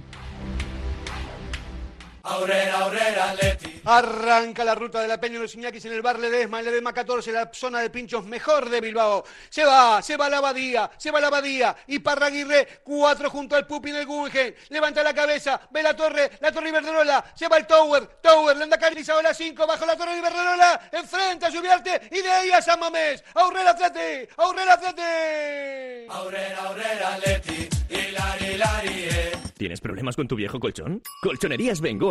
Aurera, aurera, Leti. Arranca la ruta de la Peña de los Iñakis en el bar Ledesma, en Ledesma 14, la zona de pinchos mejor de Bilbao. Se va, se va la Abadía, se va la Abadía. Y Parraguirre, cuatro junto al Pupi en el Guggenheim. Levanta la cabeza, ve la torre, la torre Iberdrola. Se va el Tower, Tower, Landa a la 5, bajo la torre Iberdrola. Enfrente a Subiarte y de ahí a San Mamés. Aurera, Atleti, Aurera, Atleti. Aurera, aurera, Leti. Hilari, hilari, eh. ¿Tienes problemas con tu viejo colchón? Colchonerías Bengoa